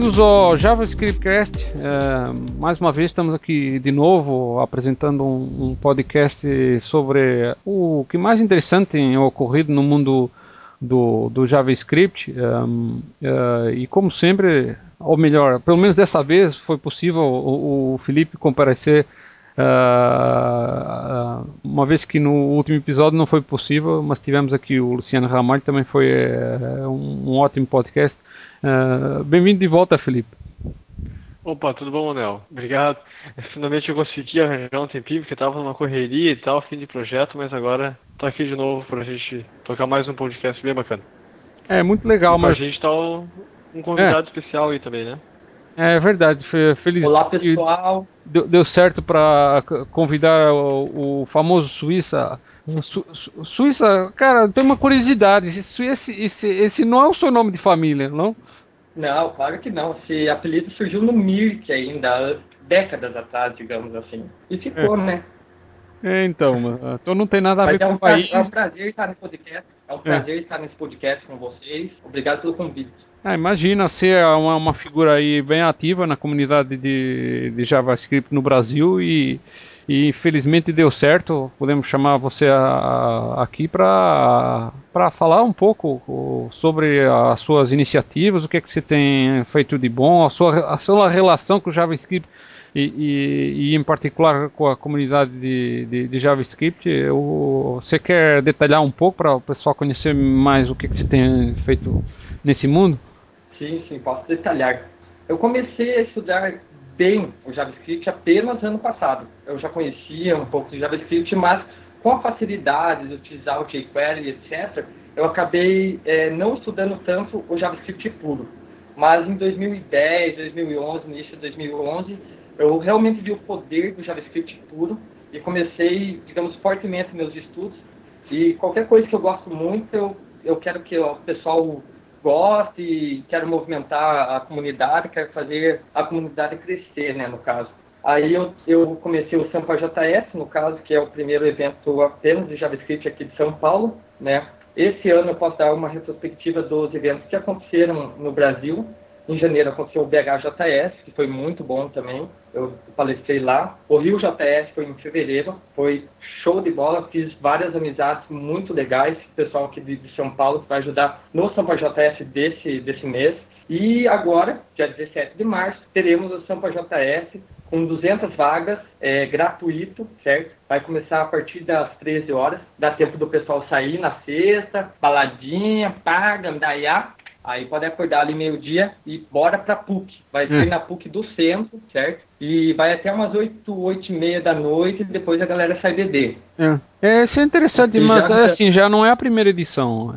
Bem-vindos ao JavaScriptcast. É, mais uma vez estamos aqui de novo apresentando um, um, podcast sobre o que mais interessante tem ocorrido no mundo do, do JavaScript. Um, uh, e como sempre, ou melhor, pelo menos dessa vez foi possível o, o Felipe comparecer Uh, uma vez que no último episódio não foi possível, mas tivemos aqui o Luciano Ramalho, também foi uh, um, um, ótimo podcast. Uh, Bem-vindo de volta, Felipe. Opa, tudo bom, Manel? Obrigado. Finalmente eu consegui arranjar um tempinho, porque estava numa correria e tal, fim de projeto, mas agora estou aqui de novo para a gente tocar mais um podcast bem bacana. É, muito legal, e mas... A gente está um convidado é. especial aí também, né? É verdade, feliz. Olá pessoal. Deu, deu certo para convidar o, o, famoso Suíça. Su, Suíça, cara, tem uma curiosidade. Esse, esse, esse não é o seu nome de família, não? Não, claro que não. Esse apelido surgiu no Mirk ainda, décadas atrás, digamos assim. E ficou, é. né? É, então, então não tem nada a Mas ver é um com o país. É um prazer estar nesse podcast. É um é. prazer estar nesse podcast com vocês. Obrigado pelo convite. Ah, imagina ser uma, uma, figura aí bem ativa na comunidade de, de JavaScript no Brasil e, e, infelizmente deu certo. Podemos chamar você a, a, aqui para falar um pouco sobre as suas iniciativas, o que é que você tem feito de bom, a sua, a sua relação com o JavaScript e, e, e em particular com a comunidade de, de, de JavaScript. Eu, você quer detalhar um pouco para o pessoal conhecer mais o que, é que você tem feito nesse mundo? Sim, sim, posso detalhar. Eu comecei a estudar bem o JavaScript apenas ano passado. Eu já conhecia um pouco de JavaScript, mas com a facilidade de utilizar o jQuery, etc., eu acabei é, não estudando tanto o JavaScript puro. Mas em 2010, 2011, início de 2011, eu realmente vi o poder do JavaScript puro e comecei, digamos, fortemente meus estudos. E qualquer coisa que eu gosto muito, eu, eu quero que o pessoal gosto e quero movimentar a comunidade, quero fazer a comunidade crescer, né, no caso. Aí eu, eu comecei o Sampa JS, no caso, que é o primeiro evento apenas de JavaScript aqui de São Paulo, né. Esse ano eu posso dar uma retrospectiva dos eventos que aconteceram no Brasil em janeiro aconteceu o BHJS, que foi muito bom também. Eu palestrei lá. O Rio JS foi em fevereiro. Foi show de bola. Fiz várias amizades muito legais. Pessoal aqui de, São Paulo que vai ajudar no Sampa JS desse, desse mês. E agora, dia 17 de março, teremos o Sampa JS com 200 vagas, é, gratuito, certo? Vai começar a partir das 13 horas. Dá tempo do pessoal sair na sexta, baladinha, paga, andaiá. Aí pode acordar ali meio-dia e bora pra PUC. Vai ser é. na PUC do centro, certo? E vai até umas 8, 8 e meia da noite e depois a galera sai beber. É, é isso é interessante, e mas já... assim, já não é a primeira edição.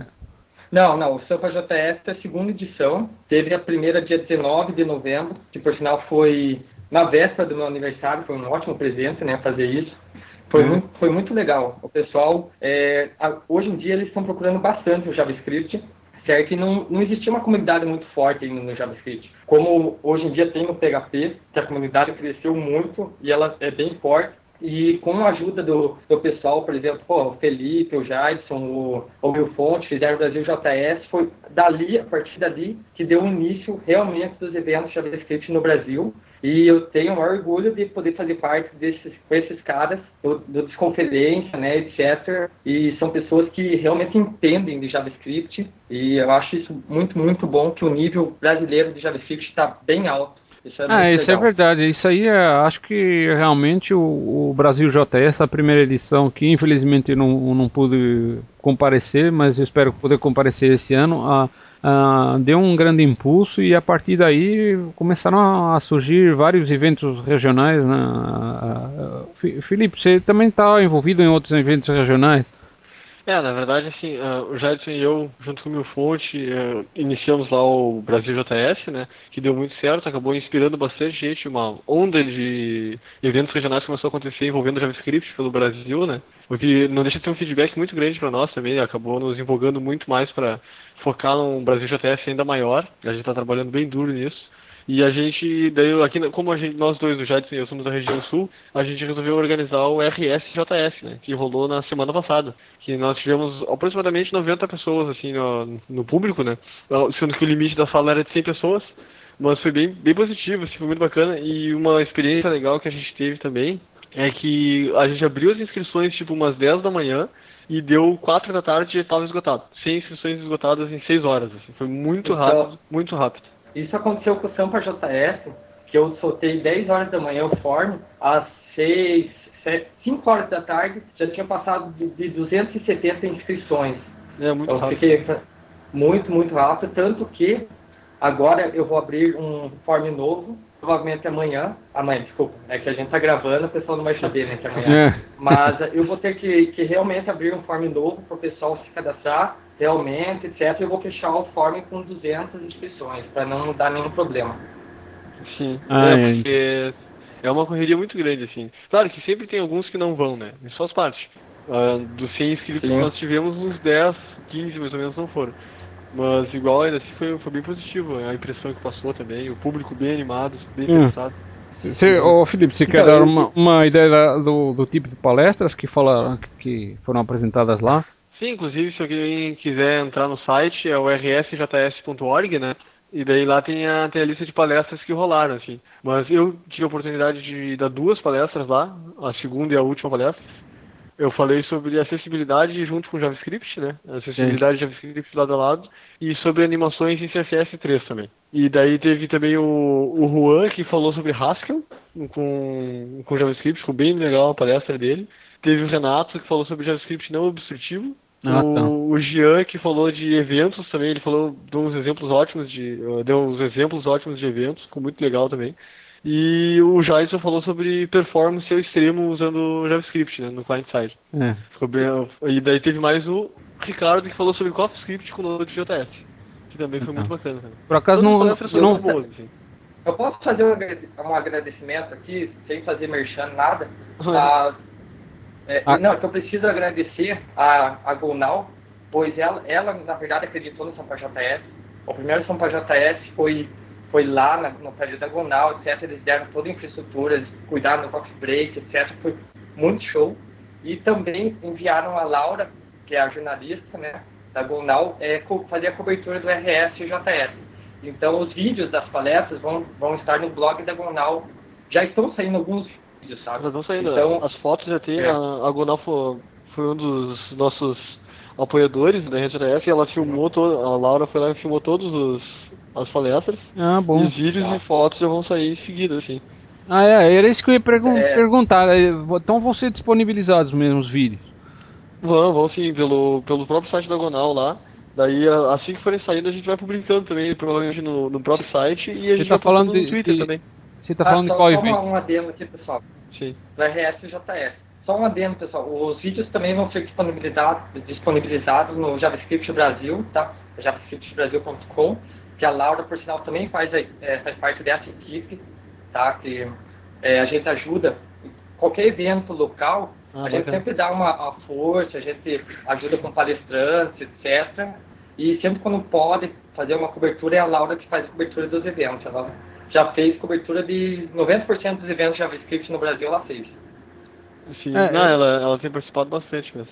Não, não, o Sampa JS é a segunda edição. Teve a primeira dia 19 de novembro, que por sinal foi na véspera do meu aniversário, foi um ótimo presente, né, fazer isso. Foi, uhum. muito, foi muito legal. O pessoal, é, a, hoje em dia, eles estão procurando bastante o JavaScript certo? E não, não existia uma comunidade muito forte ainda no JavaScript. Como hoje em dia tem no PHP, que a comunidade cresceu muito e ela é bem forte. E com a ajuda do, do pessoal, por exemplo, pô, o Felipe, o Jadson, o, o Will Fonte, fizeram o Brasil JS, foi dali, a partir dali, que deu início realmente dos eventos JavaScript no Brasil. E eu tenho o maior orgulho de poder fazer parte desses, com esses caras, do, do Desconferência, né, etc. E são pessoas que realmente entendem de JavaScript. E eu acho isso muito, muito bom, que o nível brasileiro de JavaScript está bem alto. Isso é ah, isso é legal. é verdade. Isso aí é, acho que realmente o, o, Brasil JS, a primeira edição, que infelizmente não, não pude comparecer, mas espero poder comparecer esse ano. A, uh, deu um grande impulso e a partir daí começaram a surgir vários eventos regionais. Né? Uh, Felipe, você também está envolvido em outros eventos regionais? É, na verdade, assim, o Jadson e eu, junto com o Mil Fonte, uh, iniciamos lá o Brasil JS, né, que deu muito certo, acabou inspirando bastante gente, uma onda de eventos regionais começou a acontecer envolvendo JavaScript pelo Brasil, né, o que não deixa de ter um feedback muito grande para nós também, acabou nos empolgando muito mais para focar num Brasil JS ainda maior, a gente está trabalhando bem duro nisso. E a gente, daí aqui, como gente, nós dois, o Jadson e eu, somos da região sul, a gente resolveu organizar o RSJS, né, que rolou na semana passada. Que nós tivemos aproximadamente 90 pessoas, assim, no, no público, né, sendo que o limite da sala era de 100 pessoas. Mas foi bem, bem positivo, assim, foi muito bacana. E uma experiência legal que a gente teve também é que a gente abriu as inscrições tipo umas 10 da manhã e deu 4 da tarde e estava esgotado. 100 inscrições esgotadas em 6 horas. Assim. Foi muito então, rápido, muito rápido. Isso aconteceu com o Sampa JS, que eu soltei 10 horas da manhã o form, às 6, 7, 5 horas da tarde já tinha passado de, de 270 inscrições. É muito então, rápido. Fiquei muito, muito rápido, tanto que agora eu vou abrir um form novo provavelmente amanhã. Amanhã, desculpa. É que a gente tá gravando, o pessoal não vai saber, né, que amanhã. É. Mas eu vou ter que, que realmente abrir um form novo para o pessoal se cadastrar, realmente, etc. Eu vou fechar o form com 200 inscrições, para não dar nenhum problema. Sim. Ah, é, é, porque é uma correria muito grande, assim. Claro que sempre tem alguns que não vão, né? Só as partes. Uh, dos 100 inscritos Sim. que nós tivemos, uns 10, 15 mais ou menos não foram. Mas igual ainda assim foi, foi bem positivo a impressão que passou também, o público bem animado, bem hum. interessado. Você, oh, Felipe, você então, quer dar uma, uma ideia do, do, tipo de palestras que, falaram, que foram apresentadas lá? Sim, inclusive se alguém quiser entrar no site é o rsjs.org, né? E daí lá tem a, tem a lista de palestras que rolaram, assim. Mas eu tive a oportunidade de dar duas palestras lá, a segunda e a última palestra eu falei sobre acessibilidade junto com JavaScript, né? Acessibilidade Sim. JavaScript lado a lado. E sobre animações em CSS3 também. E daí teve também o, o Juan que falou sobre Haskell com, com JavaScript, ficou bem legal a palestra dele. Teve o Renato que falou sobre JavaScript não obstrutivo. Ah, o, tá. o Jean que falou de eventos também, ele falou, deu uns exemplos ótimos de. deu uns exemplos ótimos de eventos, ficou muito legal também. E o Jason falou sobre performance ao extremo usando JavaScript né, no client side. É. Bem, e daí teve mais o Ricardo que falou sobre CoffeeScript com Node.js, que também foi muito bacana. Né? Por acaso não, não, boas, assim. Eu posso fazer um agradecimento aqui, sem fazer merchan, nada. Ah, é, ah. Não, que eu preciso agradecer a, a Gonal, pois ela, ela, na verdade, acreditou no Sampa JS. O primeiro Sampa JS foi foi lá na, no prédio diagonal, etc. Eles deram toda a infraestrutura, eles cuidaram do coffee break, etc. Foi muito show. E também enviaram a Laura, que é a jornalista, né, da Gonal, é, fazer a cobertura do RS e JS. Então, os vídeos das palestras vão, vão estar no blog da Gonal. Já estão saindo alguns vídeos, sabe? Já estão saindo. Então, As fotos já tem. É. A, a Gonal foi, foi um dos nossos apoiadores da RJS e ela filmou, todo, a Laura foi lá e filmou todos os as palestras. Ah, bom. E os vídeos ah. e fotos já vão sair em seguida, assim. Ah, é, era isso que eu ia pergun é. perguntar. Então vão ser disponibilizados mesmo os vídeos? Vão, vão sim, pelo, pelo próprio site da Gonal lá. Daí, assim que forem saindo, a gente vai publicando também, provavelmente no, no próprio site e a gente tá vai falando no Twitter de, também. Você tá falando ah, de qual evento? Só um adendo aqui, pessoal. Sim. Do RS e JS. Só um adendo, pessoal. Os vídeos também vão ser disponibilizados, disponibilizados no JavaScript Brasil, tá? javascriptbrasil.com que a Laura, por sinal, também faz, é, faz parte dessa equipe, tá? Que é, a gente ajuda qualquer evento local, ah, a gente sempre dá uma, uma, força, a gente ajuda com palestrantes, etc. E sempre quando pode fazer uma cobertura, é a Laura que faz a cobertura dos eventos. Ela já fez cobertura de 90% dos eventos JavaScript no Brasil, ela fez. Sim, é, não, ela, ela tem participado bastante mesmo.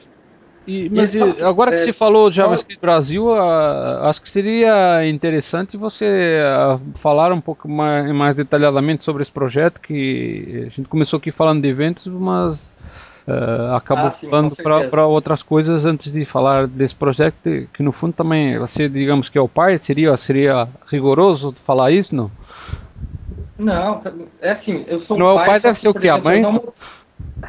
E, mas e, agora que é, você falou JavaScript Brasil, acho que seria interessante você falar um pouco mais, mais, detalhadamente sobre esse projeto, que a gente começou aqui falando de eventos, mas uh, acabou ah, falando para outras coisas antes de falar desse projeto, que no fundo também você, digamos que é o pai, seria, seria rigoroso falar isso, não? Não, é assim, eu sou não é o pai, deve ser o que? A mãe? Não...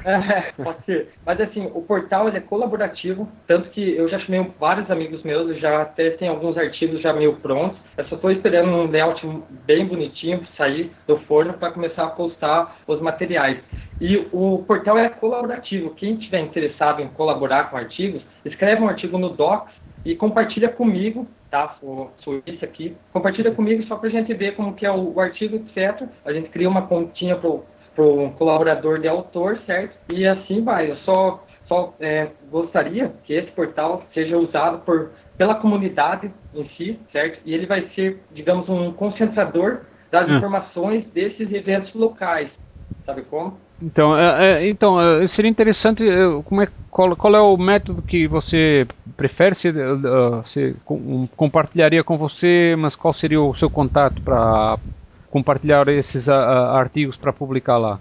É, pode ser. Mas assim, o portal é colaborativo, tanto que eu já chamei vários amigos meus, já até tem alguns artigos já meio prontos. Eu só estou esperando um layout bem bonitinho sair do forno para começar a postar os materiais. E o portal é colaborativo. Quem estiver interessado em colaborar com artigos, escreve um artigo no Docs e compartilha comigo, tá? Sou, sou aqui. Compartilha comigo só para a gente ver como que é o, o artigo, etc. A gente cria uma continha pro para um colaborador de autor, certo? E assim vai. Eu só, só é, gostaria que esse portal seja usado por, pela comunidade em si, certo? E ele vai ser, digamos, um concentrador das hum. informações desses eventos locais. Sabe como? Então, é, é, então é, seria interessante é, como é, qual, qual, é o método que você prefere? Se, uh, se com, compartilharia com você, mas qual seria o seu contato para compartilhar esses uh, artigos para publicar lá?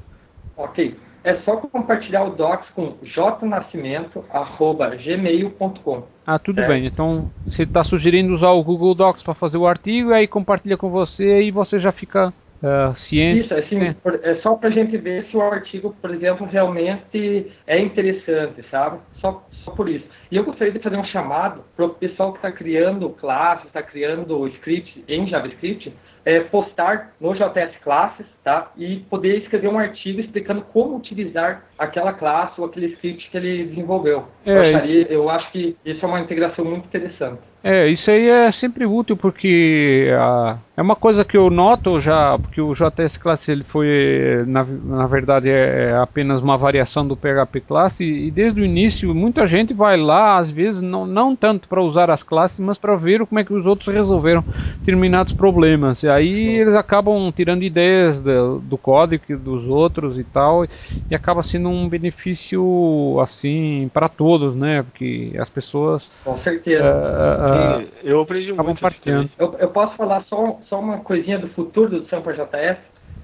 Ok. É só compartilhar o docs com jnascimento.gmail.com. Ah, tudo bem. Então, você está sugerindo usar o Google Docs para fazer o artigo, e aí compartilha com você e você já fica uh, ciente. Isso, assim, é, é só para a gente ver se o artigo, por exemplo, realmente é interessante, sabe? Só, só por isso. E eu gostaria de fazer um chamado para o pessoal que está criando classes, está criando scripts em JavaScript, é, postar no JS Classes, tá? E poder escrever um artigo explicando como utilizar aquela classe ou aquele script que ele desenvolveu. É, eu, acharia, eu acho que isso é uma integração muito interessante. É, isso aí é sempre útil porque ah, é uma coisa que eu noto já, porque o JS Class ele foi, na, na verdade, é, é apenas uma variação do PHP Class e, e, desde o início muita gente vai lá, às vezes, não, não tanto para usar as classes, mas para ver como é que os outros resolveram determinados problemas. E aí eles acabam tirando ideias do, do código dos outros e tal, e acaba sendo um benefício assim para todos, né? Porque as pessoas. Com certeza. Uh, uh, eu aprendi muito. Partilhando. Eu, eu posso falar só, só uma coisinha do futuro do Sampa JS?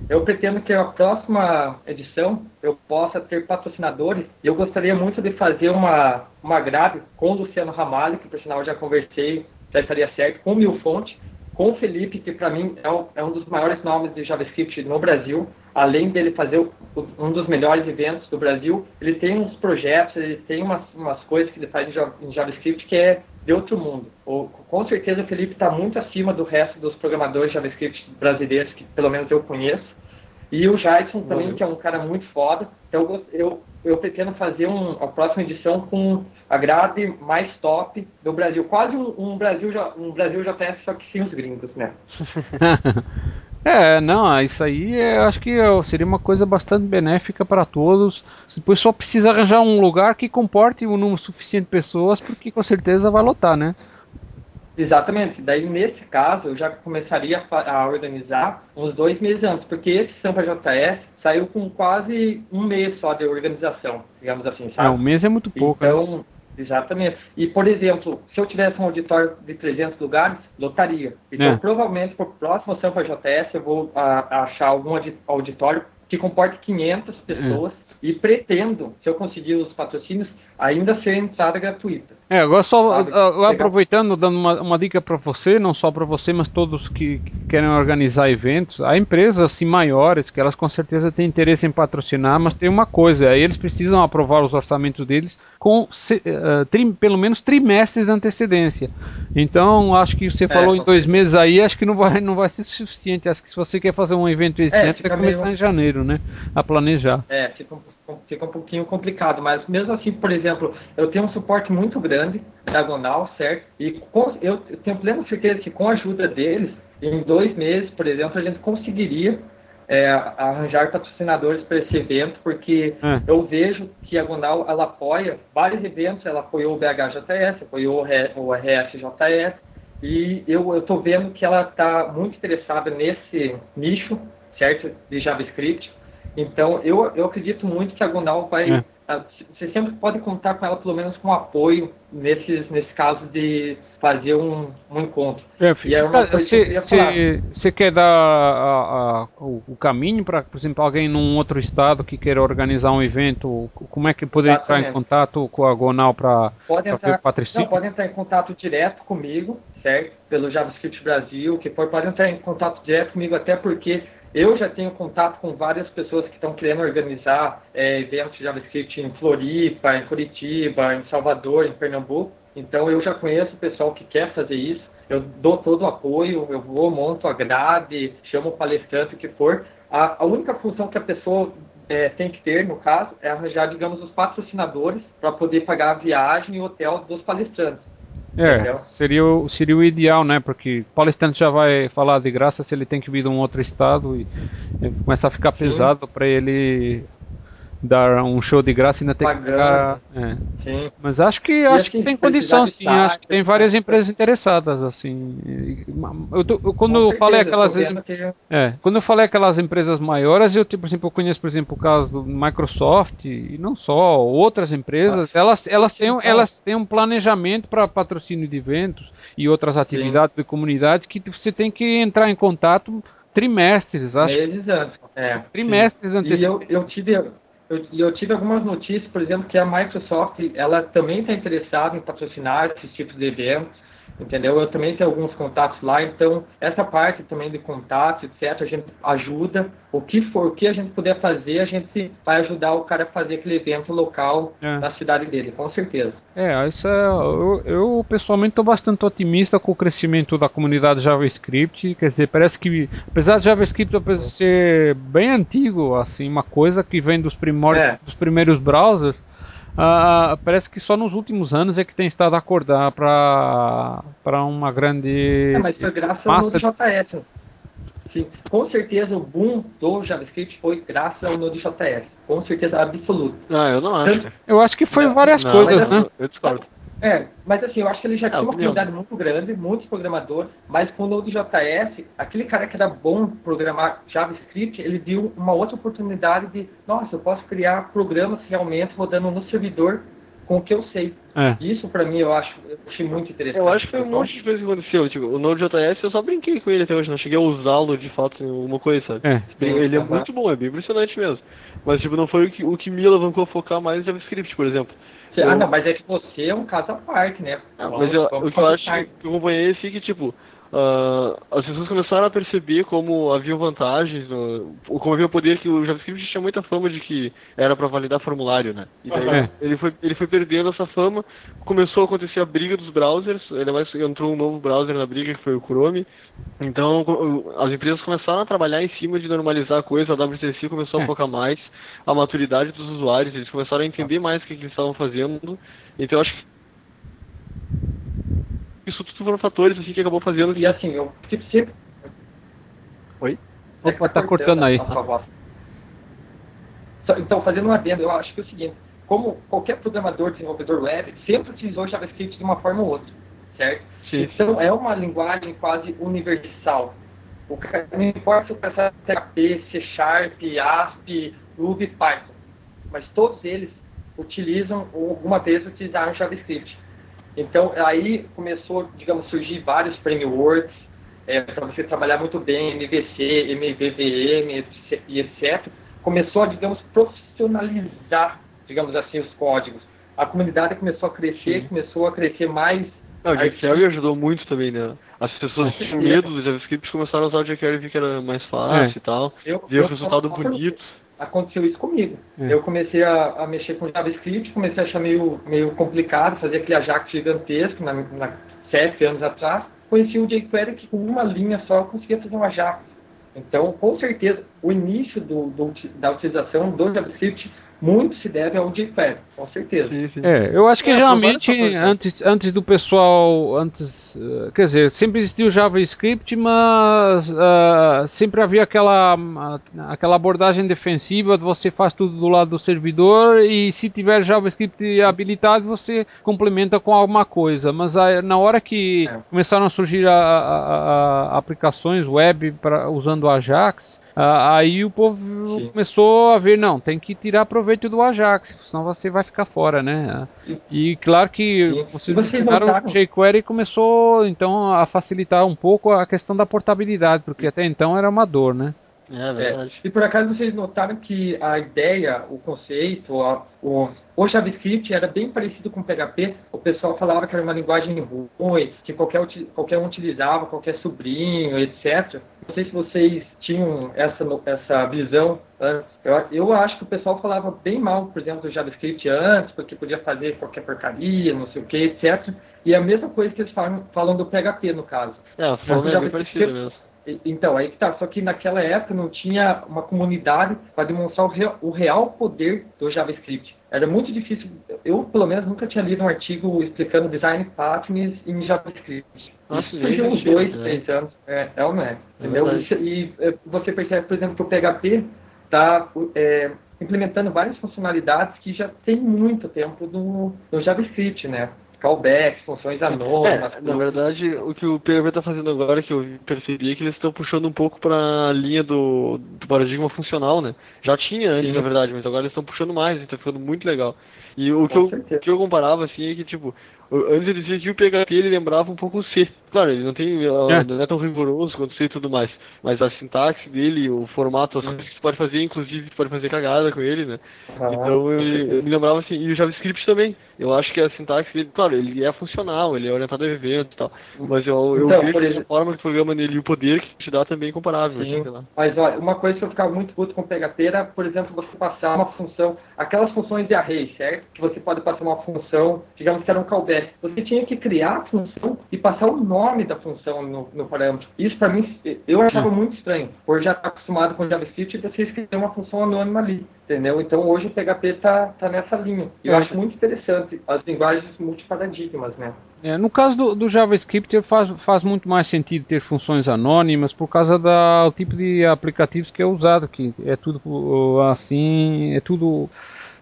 Eu pretendo que a próxima edição eu possa ter patrocinadores. Eu gostaria muito de fazer uma, uma grade com o Luciano Ramalho, que por sinal eu já conversei, já estaria certo, com o Milfonte, com o Felipe, que para mim é, é, um dos maiores nomes de JavaScript no Brasil, além dele fazer o, um dos melhores eventos do Brasil, ele tem uns projetos, ele tem umas, umas coisas que ele faz em JavaScript que é de outro mundo. O, com certeza o Felipe está muito acima do resto dos programadores JavaScript brasileiros, que pelo menos eu conheço. E o Jason também, que é um cara muito foda. Então eu, eu pretendo fazer um, a próxima edição com a grade mais top do Brasil. Quase um, um Brasil um Brasil JS, só que sem os gringos, né? É, não, isso aí é, acho que seria uma coisa bastante benéfica para todos. Depois só precisa arranjar um lugar que comporte um número suficiente de pessoas, porque com certeza vai lotar, né? Exatamente. Daí, nesse caso, eu já começaria a organizar uns dois meses antes, porque esse Sampa JS saiu com quase um mês só de organização, digamos assim, sabe? É, um mês é muito pouco. Né? Então, né? Exatamente. E, por exemplo, se eu tivesse um auditório de 300 lugares, lotaria. Então, é. provavelmente, para o próximo Sampa JS, eu vou a, a achar algum auditório que comporte 500 pessoas é. e pretendo, se eu conseguir os patrocínios, ainda ser entrada gratuita. É, agora só agora aproveitando, dando uma, uma dica para você, não só para você, mas todos que, que, querem organizar eventos, há empresas assim maiores que elas com certeza têm interesse em patrocinar, mas tem uma coisa, eles precisam aprovar os orçamentos deles com uh, tri, pelo menos trimestres de antecedência. Então, acho que você é, falou em dois meses aí, acho que não vai, não vai ser suficiente. Acho que se você quer fazer um evento esse é, ano, tem que começar meio... em janeiro, né? A planejar. É, fica um fica um pouquinho complicado, mas mesmo assim, por exemplo, eu tenho um suporte muito grande, diagonal, certo? E com, eu tenho plena certeza que com a ajuda deles, em dois meses, por exemplo, a gente conseguiria é, arranjar patrocinadores para esse evento, porque é. eu vejo que a Diagonal ela apoia vários eventos, ela apoiou o BHJS, apoiou o RSJS, e eu estou vendo que ela está muito interessada nesse nicho, certo, de JavaScript, então, eu, eu acredito muito que a Gonal vai. É. Você sempre pode contar com ela, pelo menos, com apoio nesses, nesse caso de fazer um, um encontro. É, Você quer dar a, a, o, o, caminho para, por exemplo, alguém num outro estado que queira organizar um evento? Como é que poderia entrar em contato com a Gonal para ver o Não, pode entrar em contato direto comigo, certo? Pelo JavaScript Brasil, que for, pode entrar em contato direto comigo, até porque eu já tenho contato com várias pessoas que estão querendo organizar é, eventos de JavaScript em Floripa, em Curitiba, em Salvador, em Pernambuco. Então eu já conheço o pessoal que quer fazer isso. Eu dou todo o apoio, eu vou, monto a grade, chamo o palestrante, o que for. A, a única função que a pessoa é, tem que ter, no caso, é arranjar, digamos, os patrocinadores para poder pagar a viagem e o hotel dos palestrantes. É, seria o, seria o ideal, né? Porque o palestrante já vai falar de graça se ele tem que vir de um outro estado e, e começa a ficar pesado para ele dar um show de graça e ainda ter que pagar. É. Sim. Mas acho que acho, acho que, tem condição sim, acho que tem várias empresas interessadas assim. Eu, tô, eu quando eu falei aquelas que... é, quando eu falei aquelas empresas maiores, eu tipo, por exemplo, eu conheço por exemplo o caso do Microsoft e não só, outras empresas, ah, elas elas têm elas têm um planejamento para patrocínio de eventos e outras atividades sim. de comunidade que você tem que entrar em contato trimestres, acho. Meses antes. É, trimestres antes. E eu, eu tive eu, eu tive algumas notícias, por exemplo, que a Microsoft ela também está interessada em patrocinar esses tipos de eventos entendeu? Eu também tenho alguns contatos lá, então essa parte também de contato, etc, a gente ajuda. O que for, o que a gente puder fazer, a gente vai ajudar o cara a fazer aquele evento local é. na cidade dele, com certeza. É, isso é, eu, eu pessoalmente estou bastante otimista com o crescimento da comunidade JavaScript, quer dizer, parece que apesar de JavaScript ser bem antigo, assim, uma coisa que vem dos primórdios, é. dos primeiros browsers, Uh, parece que só nos últimos anos é que tem estado a acordar para uma grande. É, mas foi graças massa... ao Node.js. Sim, com certeza o boom do JavaScript foi graças ao Node.js. Com certeza absoluta. Ah, eu não acho. Tanto... Eu acho que foi várias não, coisas, né? Eu discordo. É, mas assim, eu acho que ele já tinha uma comunidade muito grande, muitos programadores, mas com o Node.js, aquele cara que era bom programar JavaScript, ele viu uma outra oportunidade de, nossa, eu posso criar programas realmente rodando no servidor com o que eu sei. É. Isso para mim eu acho eu achei muito interessante. Eu acho que foi um monte de coisa que aconteceu. Tipo, o Node.js eu só brinquei com ele até hoje, não cheguei a usá-lo de fato em alguma coisa, sabe? É. Ele é muito bom, é bem impressionante mesmo. Mas tipo, não foi o que, o que me alavancou a focar mais em JavaScript, por exemplo. Ah, não, mas é que você é um caso à parte, né? Não, mas eu, o que eu acho que eu acompanhei assim que, tipo, uh, as pessoas começaram a perceber como haviam vantagens, no, como havia poder que o JavaScript tinha muita fama de que era para validar formulário, né? E daí uhum. ele, foi, ele foi perdendo essa fama, começou a acontecer a briga dos browsers, ainda mais entrou um novo browser na briga que foi o Chrome, então as empresas começaram a trabalhar em cima de normalizar a coisa, a WTC começou a é. focar mais a maturidade dos usuários, eles começaram a entender mais o que, que eles estavam fazendo, então eu acho que isso tudo foram fatores assim, que acabou fazendo. E assim, eu sempre. Oi? Opa, tá cortando aí. Então, fazendo um adendo, eu acho que é o seguinte: como qualquer programador, desenvolvedor web, sempre utilizou JavaScript de uma forma ou outra, certo? Sim. Então, é uma linguagem quase universal. O cara, não importa se o cara PHP, C Sharp, ASP, Ruby, Python, mas todos eles utilizam ou alguma vez utilizaram JavaScript. Então, aí começou, digamos, surgir vários frameworks é, para você trabalhar muito bem, MVC, MVVM e etc. Começou a, digamos, profissionalizar, digamos assim, os códigos. A comunidade começou a crescer, Sim. começou a crescer mais. Não, o jQuery ajudou muito também, né? As pessoas tinham medo do JavaScript começaram a usar o jQuery e vi que era mais fácil é. e tal. Eu, Viu o resultado bonito aconteceu isso comigo. É. Eu comecei a, a, mexer com JavaScript, comecei a achar meio, meio complicado, fazer aquele Ajax gigantesco, na, na, sete anos atrás. Conheci o jQuery que com uma linha só conseguia fazer um Ajax. Então, com certeza, o início do, do, da utilização do JavaScript muito se deve ao jQuery, com certeza. Sim, sim. É, eu acho que é, realmente antes, antes do pessoal, antes, uh, quer dizer, sempre existiu JavaScript, mas uh, sempre havia aquela, aquela abordagem defensiva de você faz tudo do lado do servidor e se tiver JavaScript habilitado você complementa com alguma coisa. Mas uh, na hora que é. começaram a surgir a, a, aplicações web pra, usando Ajax, ah, aí o povo Sim. começou a ver, não, tem que tirar proveito do Ajax, senão você vai ficar fora, né? E claro que vocês mencionaram o jQuery começou então a facilitar um pouco a questão da portabilidade, porque até então era uma dor, né? É, verdade. É, e por acaso vocês notaram que a ideia, o conceito, a, o, o JavaScript era bem parecido com o PHP. O pessoal falava que era uma linguagem ruim, que qualquer, qualquer um utilizava, qualquer sobrinho, etc. Não sei se vocês tinham essa, essa visão antes. Eu, eu acho que o pessoal falava bem mal, por exemplo, do JavaScript antes, porque podia fazer qualquer porcaria, não sei o que, etc. E a mesma coisa que eles falam, falam do PHP, no caso. É, forma é bem parecida mesmo então, aí que tá. Só que naquela época não tinha uma comunidade para demonstrar o real, o real, poder do JavaScript. Era muito difícil. Eu, pelo menos, nunca tinha lido um artigo explicando design patterns em JavaScript. Nossa, Isso surgiu uns dois, né? três anos. É, é ou não é? é entendeu? e, e, é, você percebe, por exemplo, que o PHP tá, é, implementando várias funcionalidades que já tem muito tempo no, no JavaScript, né? Callbacks, funções anônimas. É, na verdade, o que o PHP está fazendo agora, que eu percebi, é que eles estão puxando um pouco para a linha do, do, paradigma funcional, né? Já tinha antes, Sim. na verdade, mas agora eles estão puxando mais, está ficando muito legal. E o que eu, que eu comparava, assim, é que, tipo, Antes ele dizia que o PHP ele lembrava um pouco o C. Claro, ele não tem é. não é tão rigoroso quanto o C e tudo mais. Mas a sintaxe dele, o formato, as coisas que você pode fazer, inclusive você pode fazer cagada com ele, né? Ah, então eu, eu, me lembrava assim, e o JavaScript também. Eu acho que a sintaxe dele, claro, ele é funcional, ele é orientado a evento e tal. Mas eu, eu então, vejo exemplo, a forma que programa nele e o poder que te dá também é comparável. Sim, mas olha, uma coisa que eu ficava muito puto com o PHP era, por exemplo, você passar uma função, aquelas funções de array, certo? Que você pode passar uma função, digamos que era um callback você tinha que criar a função e passar o nome da função no, no parâmetro. Isso para mim, eu achava muito estranho, por já estar acostumado com JavaScript e você escrever uma função anônima ali, entendeu? Então hoje o PHP está tá nessa linha. Eu é. acho muito interessante as linguagens multiparadigmas, né? É, no caso do, do, JavaScript faz, faz muito mais sentido ter funções anônimas por causa do tipo de aplicativos que é usado, que é tudo assim, é tudo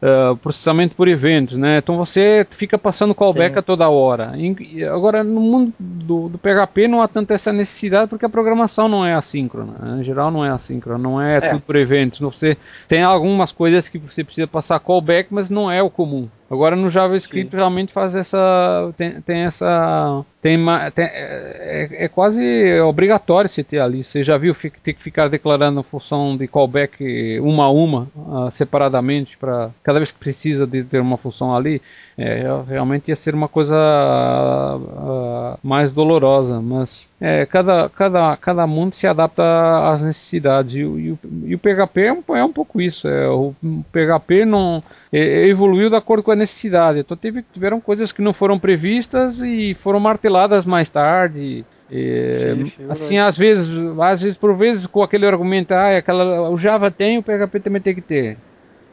uh, processamento por eventos, né? Então você fica passando callback Sim. a toda hora. E, agora, no mundo do, do, PHP não há tanta essa necessidade porque a programação não é assíncrona. Né? Em geral não é assíncrona, não é, é, tudo por eventos. Você tem algumas coisas que você precisa passar callback, mas não é o comum. Agora no JavaScript Sim. realmente faz essa tem, tem essa tem, tem é, é, quase obrigatório você ter ali. Você já viu ter que ficar declarando a função de callback uma a uma uh, separadamente para cada vez que precisa de ter uma função ali. É, realmente ia ser uma coisa uh, mais dolorosa, mas é, cada, cada, cada mundo se adapta às necessidades e, e, e o PHP é um, é um pouco isso. É, o PHP não é, evoluiu de acordo com a necessidade. Então teve, tiveram coisas que não foram previstas e foram marteladas mais tarde. É, assim, às vezes, às vezes, por vezes, com aquele argumento, ah, aquela, o Java tem, o PHP também tem que ter.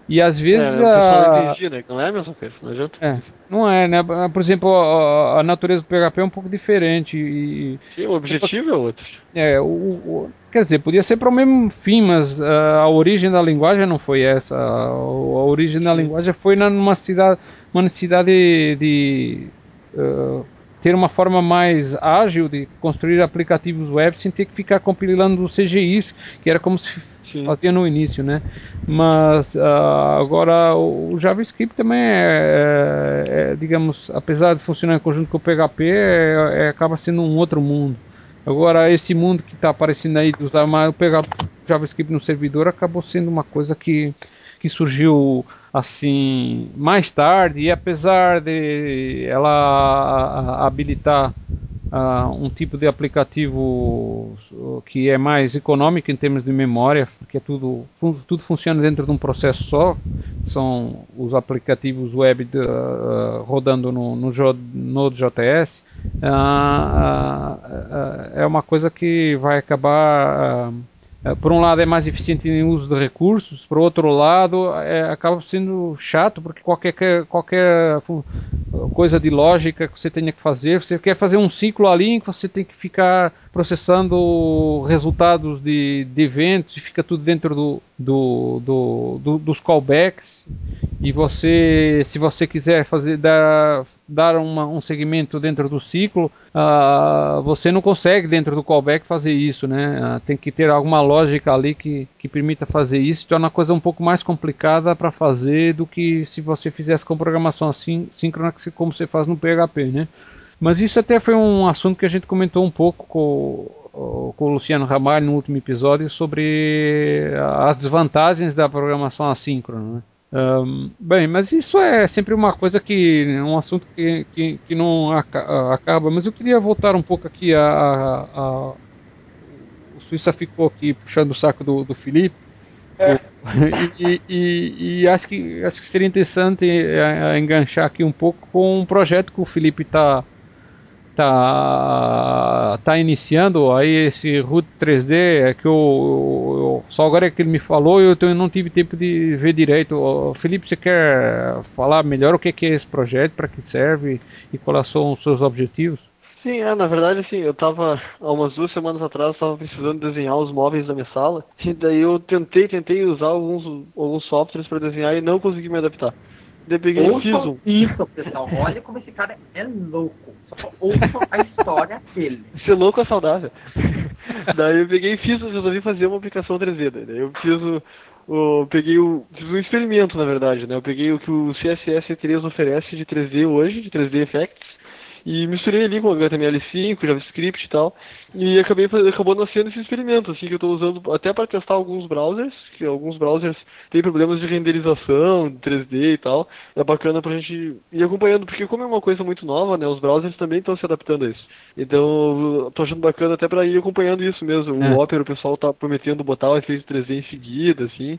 E às vezes. É, a... né? Não é a mesma coisa, não adianta. É, não é, né? Por exemplo, a, a, natureza do PHP é um pouco diferente. E... Sim, o objetivo é outro. É, o, o, quer dizer, podia ser para o mesmo fim, mas uh, a origem da linguagem não foi essa. A, a origem Sim. da linguagem foi numa cidade, uma necessidade de. de uh, ter uma forma mais ágil de construir aplicativos web sem ter que ficar compilando CGIs, que era como se Sim. fazia no início, né? Mas uh, agora o, JavaScript também é, é, é, digamos, apesar de funcionar em conjunto com o PHP, é, é, acaba sendo um outro mundo. Agora esse mundo que está aparecendo aí o PHP, JavaScript no servidor acabou sendo uma coisa que que surgiu assim mais tarde e apesar de ela habilitar uh, um tipo de aplicativo que é mais econômico em termos de memória, porque é tudo, fun tudo funciona dentro de um processo só, são os aplicativos web de, uh, rodando no, no Node.js, uh, é uma coisa que vai acabar por um lado é mais eficiente em uso de recursos, por outro lado é, acaba sendo chato porque qualquer, qualquer coisa de lógica que você tenha que fazer, você quer fazer um ciclo ali em que você tem que ficar processando resultados de, de eventos fica tudo dentro do, do, do, do, dos callbacks e você, se você quiser fazer dar, dar uma, um segmento dentro do ciclo, uh, você não consegue dentro do callback fazer isso, né? Uh, tem que ter alguma lógica ali que, que permita fazer isso, torna a coisa um pouco mais complicada para fazer do que se você fizesse com programação assim, síncrona como você faz no PHP, né? Mas isso até foi um assunto que a gente comentou um pouco com, com o Luciano Ramalho no último episódio sobre as desvantagens da programação assíncrona. Né? Um, bem, mas isso é sempre uma coisa que. um assunto que, que, que não acaba. Mas eu queria voltar um pouco aqui a. a, a o Suíça ficou aqui puxando o saco do, do Felipe. É. E, e, e, acho, que, acho que seria interessante enganchar aqui um pouco com um projeto que o Felipe está tá, tá iniciando aí esse Root 3D é que eu, eu, só agora é que ele me falou e eu não tive tempo de ver direito. Felipe, você quer falar melhor o que é esse projeto, para que serve e quais são os seus objetivos? Sim, é, na verdade, assim, eu tava, há umas duas semanas atrás, estava precisando desenhar os móveis da minha sala, e daí eu tentei, tentei usar alguns, alguns softwares para desenhar e não consegui me adaptar. Daí peguei e fiz um. Isso, pessoal, olha como esse cara é louco. Só ouçam a história dele. Ser louco é saudável. daí eu peguei e fiz, resolvi fazer uma aplicação 3D, daí eu fiz o, o, peguei o, fiz um experimento, na verdade, né? Eu peguei o que o CSS3 oferece de 3D hoje, de 3D Effects, e misturei ali com HTML5, JavaScript e tal, e acabei acabou nascendo esse experimento, assim, que eu estou usando até para testar alguns browsers, que alguns browsers têm problemas de renderização, de 3D e tal. É bacana pra gente ir acompanhando, porque como é uma coisa muito nova, né, os browsers também estão se adaptando a isso. Então, tô achando bacana até para ir acompanhando isso mesmo. É. O Opera, o pessoal tá prometendo botar o efeito 3D em seguida, assim.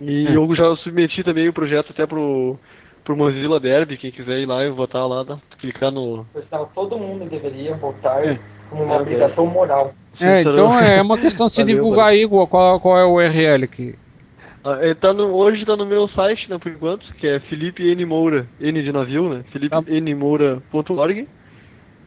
E é. eu já submeti também o projeto até pro pro Mozilla Derby, quem quiser ir lá e votar lá, dá, clicar no. Pessoal, todo mundo deveria votar é. como uma é, obrigação moral. É, então é uma questão de se divulgar aí qual, qual é o URL aqui. Ah, é, tá no, hoje tá no meu site, né, por enquanto, que é Felipe N. Moura, N de navio, né? FelipeNMoura.org.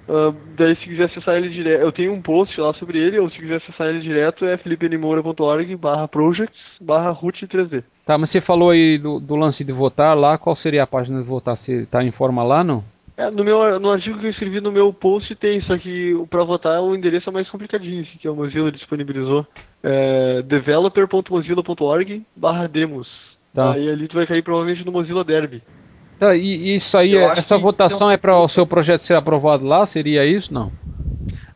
Uh, daí se quiser acessar ele direto, eu tenho um post lá sobre ele, ou se quiser acessar ele direto é felipenimoura.org barra projects barra root 3D. Tá, mas você falou aí do, do, lance de votar lá, qual seria a página de votar? Você está em forma lá, não? É, no, meu, no artigo que eu escrevi no meu post tem, só que para votar o endereço é mais complicadinho, assim, que o Mozilla disponibilizou. É developer.mozilla.org barra demos. Tá. Aí ali tu vai cair provavelmente no Mozilla Derby. Tá, e isso aí, essa votação é para o seu projeto ser aprovado lá? Seria isso? Não.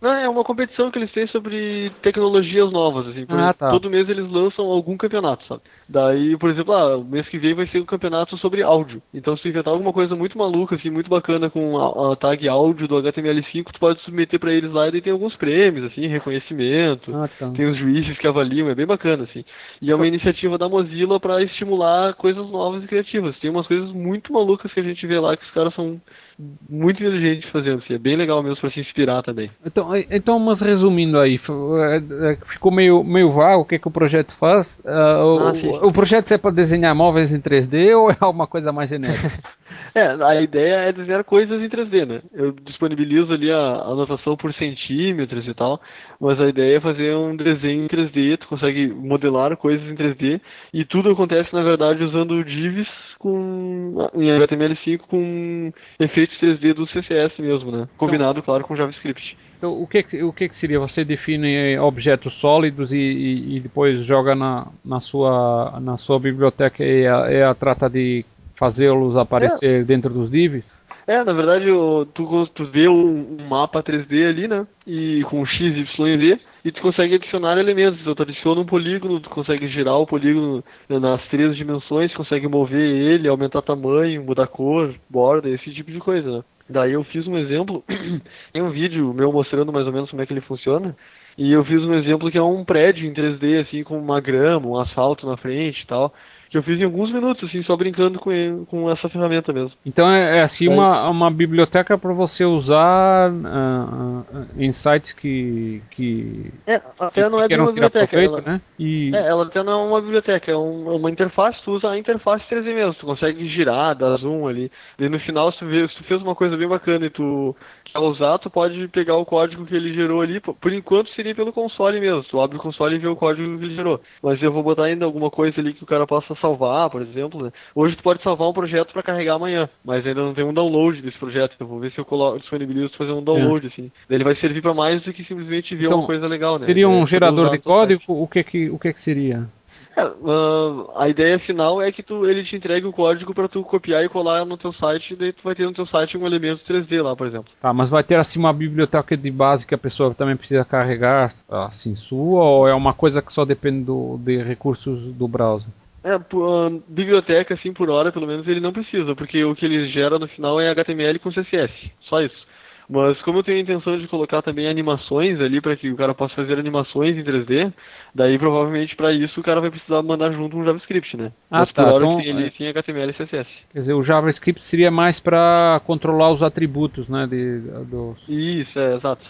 Não, é uma competição que eles têm sobre tecnologias novas, assim. Ah, tá. Todo mês eles lançam algum campeonato, sabe? Daí, por exemplo, ah, o mês que vem vai ser um campeonato sobre áudio. Então, se tu inventar alguma coisa muito maluca, assim, muito bacana com a, a tag áudio do HTML5, tu pode submeter para eles lá e daí tem alguns prêmios, assim, reconhecimento. Ah, tá. Tem os juízes que avaliam, é bem bacana, assim. E é uma então... iniciativa da Mozilla para estimular coisas novas e criativas. Tem umas coisas muito malucas que a gente vê lá que os caras são muito inteligente fazendo, assim, é bem legal mesmo para se inspirar também. Então, então, mas resumindo aí, é, é, ficou meio, meio vago o que, é que o projeto faz. Uh, ah, o, o, projeto é para desenhar móveis em 3D ou é alguma coisa mais genérica? é, a ideia é desenhar coisas em 3D, né? Eu disponibilizo ali a, a anotação por centímetros e tal, mas a ideia é fazer um desenho em 3D, tu consegue modelar coisas em 3D e tudo acontece na verdade usando divs com em HTML5 com efeitos 3D do CSS mesmo, né? Combinado, então, claro, com JavaScript. Então, o que, o que seria? Você define objetos sólidos e, e, e depois joga na, na, sua, na sua biblioteca e a, e a trata de fazê-los aparecer é. dentro dos divs? É, na verdade, tu, tu vê um, um, mapa 3D ali, né? E com X, Y e Z, e tu consegue adicionar elementos. Então, tu adiciona um polígono, tu consegue girar o polígono nas três dimensões, consegue mover ele, aumentar tamanho, mudar cor, borda, esse tipo de coisa, né? Daí eu fiz um exemplo, tem um vídeo meu mostrando mais ou menos como é que ele funciona, e eu fiz um exemplo que é um prédio em 3D, assim, com uma grama, um asfalto na frente e tal que eu fiz em alguns minutos, assim, só brincando com, ele, com essa ferramenta mesmo. Então é, é assim é. Uma, uma biblioteca para você usar uh, uh, em sites que, que, é, até que, não é que uma biblioteca, proveito, ela, né? E... É, ela até não é uma biblioteca, é um, é uma interface, tu usa a interface 3D mesmo, tu consegue girar, dar zoom ali, e no final se tu, vê, se tu fez uma coisa bem bacana e tu usar, tu pode pegar o código que ele gerou ali, por enquanto seria pelo console mesmo, tu abre o console e vê o código que ele gerou, mas eu vou botar ainda alguma coisa ali que o cara possa salvar, por exemplo. Né? Hoje tu pode salvar um projeto para carregar amanhã, mas ainda não tem um download desse projeto. Eu vou ver se eu coloco, disponibilizo fazer um download, é. assim. Ele vai servir para mais do que simplesmente ver então, uma coisa legal, né? Seria um é, gerador de código? O que que, o que que seria? É, uh, a ideia final é que tu, ele te entregue o código para tu copiar e colar no teu site, e daí tu vai ter no teu site um elemento 3D lá, por exemplo. Tá, mas vai ter assim uma biblioteca de base que a pessoa também precisa carregar, assim, sua, ou é uma coisa que só depende do, de recursos do browser? É, uh, biblioteca, assim, por hora, pelo menos, ele não precisa, porque o que ele gera no final é HTML com CSS, só isso. Mas como eu tenho a intenção de colocar também animações ali para que o cara possa fazer animações em 3D, daí provavelmente para isso o cara vai precisar mandar junto um JavaScript, né? Ah, Mas tá. Por hora então, ele tem HTML e CSS. Quer dizer, o JavaScript seria mais para controlar os atributos, né? De, dos... Isso, é, exato.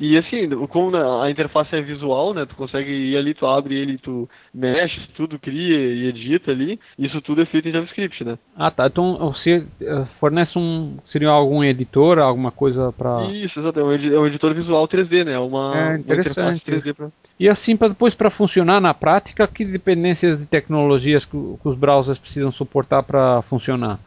E assim, como a interface é visual, né? Tu consegue ir ali, tu abre ele, tu mexe, tudo, cria e edita ali. Isso tudo é feito em JavaScript, né? Ah, tá. Então você eh, fornece um. Seria algum editor, alguma coisa para. Isso, exato. É um, é editor visual 3D, né? Uma, é interessante. Uma 3D pra... E assim, pra, depois para funcionar na prática, que dependências de tecnologias que, que os browsers precisam suportar para funcionar?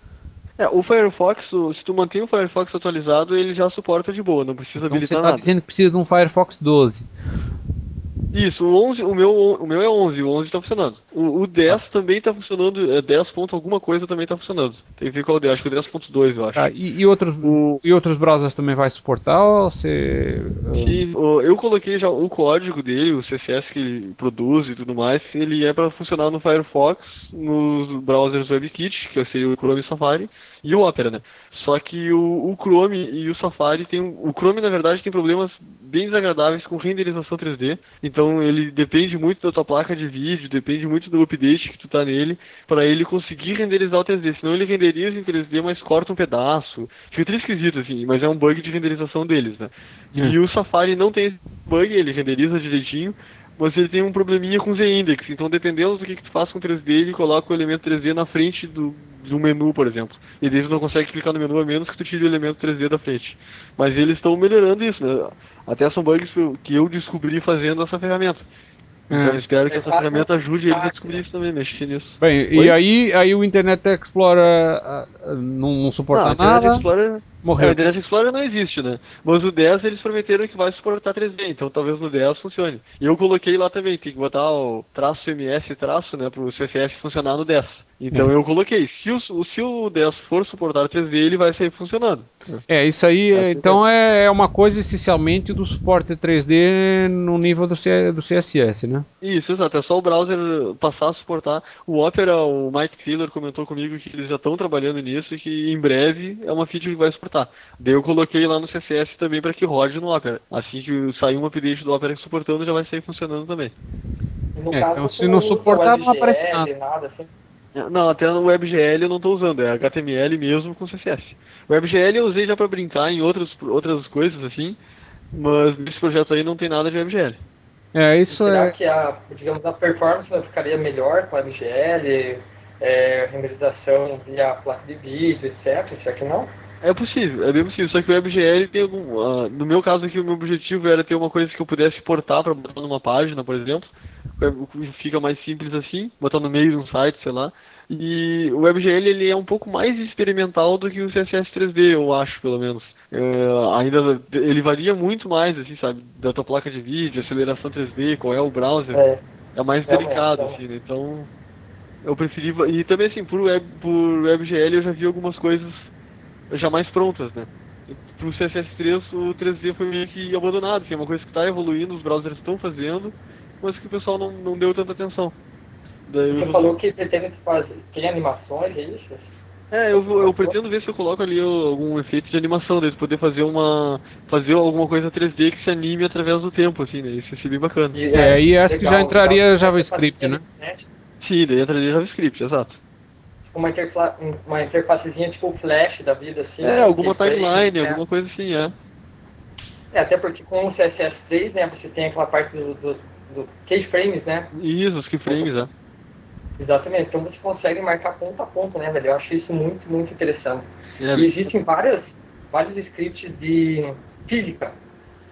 É, o Firefox, se tu mantém o Firefox atualizado, ele já suporta de boa, não precisa então habilitar você tá nada. Você está dizendo que precisa de um Firefox 12. Isso, o 11, o meu, o meu é 11, o 11 está funcionando. O, o 10 ah. também está funcionando, é 10 ponto alguma coisa também está funcionando. Tem que ver qual é o 10, acho que o 10.2 eu acho. Ah, e, e, outros, o... e outros browsers também vai suportar ou você... Sim, eu coloquei já o código dele, o CSS que ele produz e tudo mais, ele é para funcionar no Firefox, nos browsers WebKit, que seria o Chrome e Safari, e o Opera, né? Só que o, o, Chrome e o Safari tem o Chrome na verdade tem problemas bem desagradáveis com renderização 3D. Então ele depende muito da tua placa de vídeo, depende muito do update que tu tá nele para ele conseguir renderizar o 3D. Senão ele renderiza em 3D, mas corta um pedaço. Fica tudo esquisito assim, mas é um bug de renderização deles, né? É. E o Safari não tem esse bug, ele renderiza direitinho, mas ele tem um probleminha com Z-Index. Então, dependendo do que, que tu faz com 3D, ele coloca o elemento 3D na frente do, do menu, por exemplo. E daí tu não consegue clicar no menu a menos que tu tire o elemento 3D da frente. Mas eles estão melhorando isso, né? Até são bugs que eu descobri fazendo essa ferramenta. Então, espero que essa ferramenta ajude eles a descobrir isso também, mexer nisso. Bem, Oi? e aí, aí o Internet Explorer uh, não, não suporta não, nada? Internet Explorer, Morreu. É, o Internet Explorer não existe, né? Mas o 10 eles prometeram que vai suportar 3D, então talvez no 10 funcione. E eu coloquei lá também, tem que botar o traço MS traço, né, pro CSS funcionar no 10. Então é. eu coloquei, se o, se o 10 for suportar 3D, ele vai sair funcionando. É, isso aí, é, então é, é uma coisa essencialmente do suporte 3D no nível do, C, do CSS, né? Isso, exato. É só o browser passar a suportar. O Opera, o Mike Taylor comentou comigo que eles já estão trabalhando nisso e que em breve é uma feature que vai suportar. Daí eu coloquei lá no CSS também para que rode no Opera. Assim que sair um update do Opera suportando, já vai sair funcionando também. É, então se não suportar, não aparece nada. nada assim. Não, até no WebGL eu não estou usando, é HTML mesmo com CSS. O WebGL eu usei já para brincar em outros, outras coisas assim, mas nesse projeto aí não tem nada de WebGL. É, isso será é... que a, digamos, a performance ficaria melhor com a WebGL, é, renderização via placa de vídeo, etc? Será que não? É possível, é bem possível. Só que o WebGL tem algum. Uh, no meu caso aqui, o meu objetivo era ter uma coisa que eu pudesse portar para botar numa página, por exemplo fica mais simples assim, botar no meio de um site, sei lá. E o WebGL ele é um pouco mais experimental do que o CSS 3D, eu acho, pelo menos. É, ainda ele varia muito mais, assim, sabe, da tua placa de vídeo, aceleração 3D, qual é o browser. É, é mais é delicado, é assim, né? Então, eu preferi e também assim, por web por WebGL eu já vi algumas coisas já mais prontas, né? Pro CSS3 o 3D foi meio que abandonado, assim, é uma coisa que está evoluindo, os browsers estão fazendo, mas que o pessoal não, não deu tanta atenção. Daí você falou que pretende fazer, tem animações, é isso? É, eu, eu pretendo ver se eu coloco ali algum efeito de animação, daí poder fazer uma. fazer alguma coisa 3D que se anime através do tempo, assim, né? Isso seria bem bacana. E, é, e acho legal, que já entraria legal. JavaScript, né? Sim, daí entraria JavaScript, exato. Uma, interfa uma interfacezinha tipo flash da vida, assim. É, alguma timeline, né? alguma coisa assim, é. É, até porque com o CSS3, né, você tem aquela parte do, do do keyframes, né? Isso, os keyframes, é. Exatamente, então você consegue marcar ponto a ponto, né, velho? Eu acho isso muito, muito interessante. É. E existem várias, vários scripts de física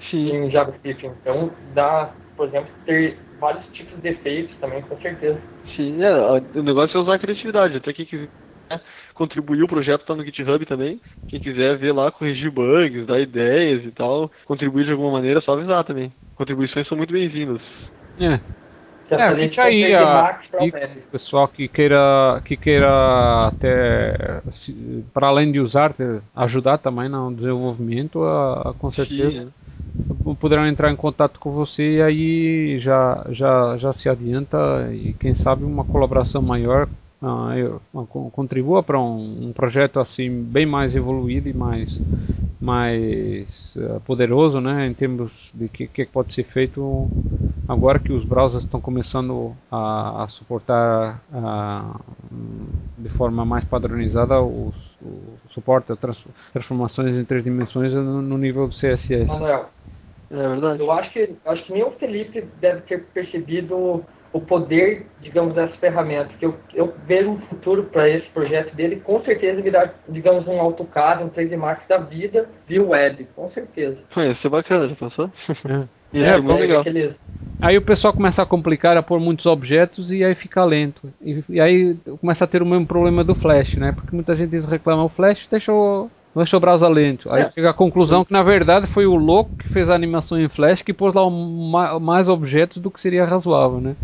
Sim. em JavaScript, então dá, por exemplo, ter vários tipos de efeitos também, com certeza. Sim, é, o negócio é usar a criatividade, até que quiser contribuir, o projeto está no GitHub também. Quem quiser ver lá, corrigir bugs, dar ideias e tal, contribuir de alguma maneira, é só avisar também contribuições são muito bem-vindas. É. É, fica aí a pessoal que queira que queira até para além de usar ajudar também no desenvolvimento a, a com certeza Sim. Poderão entrar em contato com você e aí já já já se adianta e quem sabe uma colaboração maior uh, contribua para um, um, projeto assim bem mais evoluído e mais mais uh, poderoso, né, em termos de que, que pode ser feito agora que os browsers estão começando a, a suportar uh, de forma mais padronizada os, o suporte a trans, transformações em três dimensões no, no nível do CSS. Manuel, É verdade. Eu acho que, acho que nem o Felipe deve ter percebido o poder, digamos, dessas ferramentas. Que eu, eu vejo um futuro para esse projeto dele, com certeza virar, digamos, um AutoCAD, um 3D Max da vida, via web, com certeza. Isso é bacana, já pensou? É. Isso É, é, bom, legal. Aqueles- Aí o pessoal começa a complicar, a pôr muitos objetos e aí fica lento. E, e aí começa a ter o mesmo problema do Flash, né? Porque muita gente diz reclama o Flash deixou, deixou o browser lento. Aí É. chega a conclusão que na verdade foi o louco que fez a animação em Flash que pôs lá um ma- mais objetos do que seria razoável, né?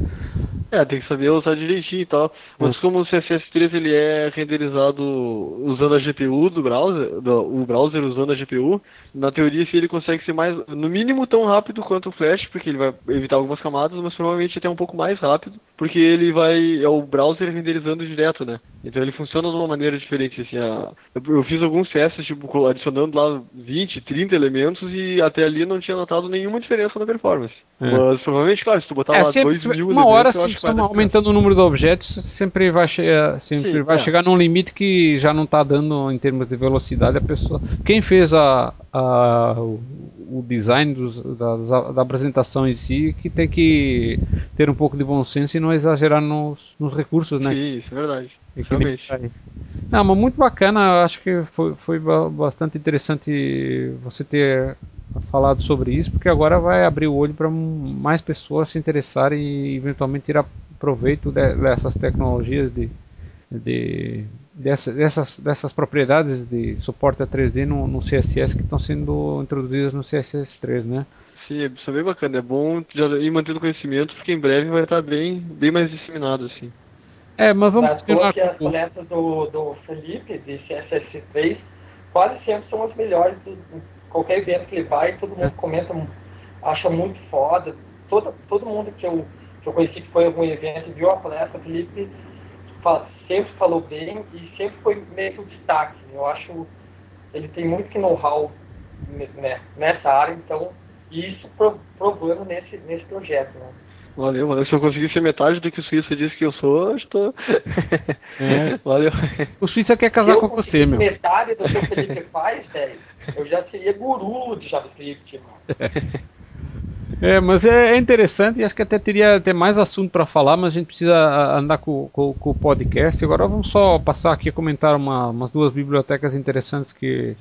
É, tem que saber usar direitinho e tal. Mas como o CSS3 ele é renderizado usando a GPU do browser, do- o browser usando a GPU, na teoria se ele consegue ser mais, no mínimo tão rápido quanto o Flash, porque ele vai evitar algumas camadas, mas provavelmente até um pouco mais rápido, porque ele vai, é o browser renderizando direto, né? Então ele funciona de uma maneira diferente, assim, a- eu, fiz alguns testes, tipo, adicionando lá 20, 30 elementos e até ali não tinha notado nenhuma diferença na performance. É. Mas provavelmente, claro, se tu botar É, lá sempre, 2 mil uma hora, se dar aumentando o número de objetos, sempre vai, che sempre Sim, vai é. chegar num limite que já não está dando em termos de velocidade a pessoa. Quem fez a, a- o, design dos- da, da apresentação em si que tem que ter um pouco de bom senso e não exagerar nos, nos recursos, né? Sim, isso é verdade. Equilibrar Realmente. Não, mas muito bacana, acho que foi, foi ba- bastante interessante você ter falado sobre isso, porque agora vai abrir o olho para mais pessoas se interessarem e eventualmente tirar proveito de- dessas tecnologias de, de dessa- dessas, dessas propriedades de suporte a 3D no, no CSS que estão sendo introduzidas no CSS3, né? Sim, isso é bem bacana. É bom já ir mantendo conhecimento, porque em breve vai estar bem, bem mais disseminado, assim. É, mas vamos Mas continuar que as palestras do, do Felipe, de CSS3, quase sempre são as melhores. Do, qualquer evento que ele vai, todo mundo comenta, acha muito foda. Todo, todo mundo que eu, que eu conheci que foi em algum evento e viu a palestra, o Felipe fala- sempre falou bem e sempre foi meio que o destaque. Eu acho ele tem muito que know-how né, nessa área, então, e isso pro- provando nesse, nesse projeto. Né? Valeu, valeu. Se eu conseguir ser metade do que o Suíça disse que eu sou, eu estou. É. Valeu. O Suíça quer casar eu com você, meu. metade do que o Felipe faz, velho, eu já seria guru de JavaScript. É, mas é, é interessante e acho que até teria até mais assunto para falar, mas a gente precisa andar com, com- com o podcast. Agora vamos só passar aqui a comentar uma- umas duas bibliotecas interessantes que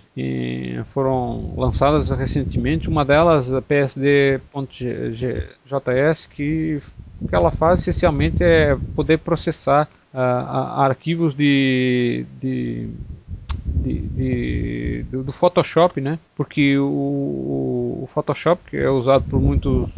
foram lançadas recentemente. Uma delas, a PSD.js, que o que ela faz essencialmente é poder processar a- arquivos de, de de, de- do, do Photoshop, né? Porque o, o Photoshop que é usado por muitos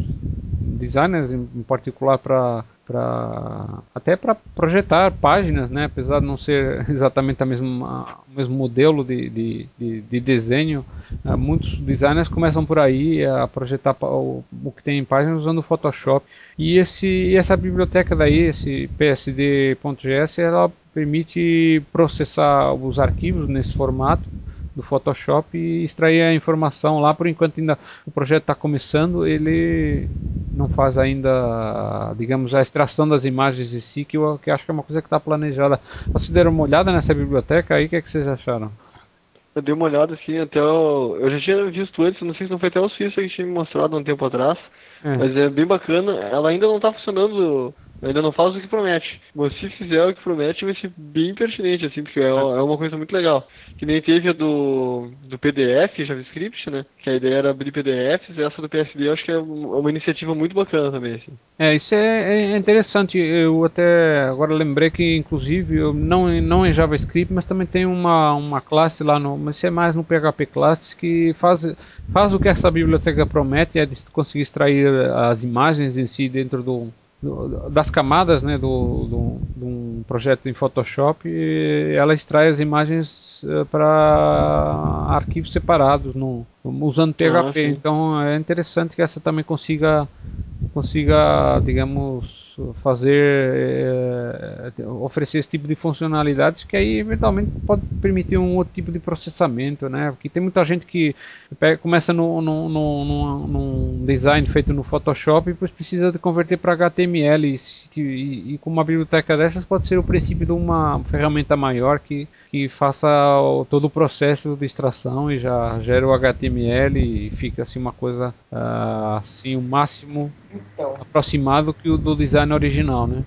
designers, em, em particular para para até para projetar páginas, né? Apesar de não ser exatamente a mesma, o mesmo modelo de, de, de, de desenho, ah, muitos designers começam por aí a projetar o, o que tem em páginas usando o Photoshop. E esse essa biblioteca daí, esse PSD.js, ela permite processar os arquivos nesse formato do Photoshop e extrair a informação lá. Por enquanto ainda o projeto está começando, ele não faz ainda, digamos, a extração das imagens em si, que eu que acho que é uma coisa que está planejada. Vocês deram uma olhada nessa biblioteca aí? O que, é que vocês acharam? Eu dei uma olhada assim, até o... Eu já tinha visto antes, não sei se não foi até o Suíça que tinha me mostrado um tempo atrás. É. Mas é bem bacana. Ela ainda não está funcionando, ainda não faz o que promete. Mas se fizer o que promete, vai ser bem pertinente, assim, porque é, é uma coisa muito legal. Que nem teve a do, do PDF, JavaScript, né? Que a ideia era abrir PDFs, essa do PSD eu acho que é um- uma iniciativa muito bacana também, assim. É, isso é, é interessante. Eu até agora lembrei que, inclusive, eu não, não em JavaScript, mas também tem uma, uma classe lá no. Mas isso é mais no PHP Classes que faz, faz o que essa biblioteca promete, é de conseguir extrair as imagens em si dentro do, do- das camadas né, do, do, de um projeto em Photoshop. Ela extrai as imagens para arquivos separados no, usando PHP. sim. então é interessante que essa também consiga consiga, digamos, fazer, eh, oferecer esse tipo de funcionalidades que aí eventualmente pode permitir um outro tipo de processamento, né? Porque tem muita gente que pega- começa no, no, no- num design feito no Photoshop e depois precisa de converter para HTML e, e, e, com uma biblioteca dessas pode ser o princípio de uma ferramenta maior que, que faça o, todo o processo de extração e já gera o HTML e fica assim uma coisa uh, assim o máximo então, aproximado que o do design original, né?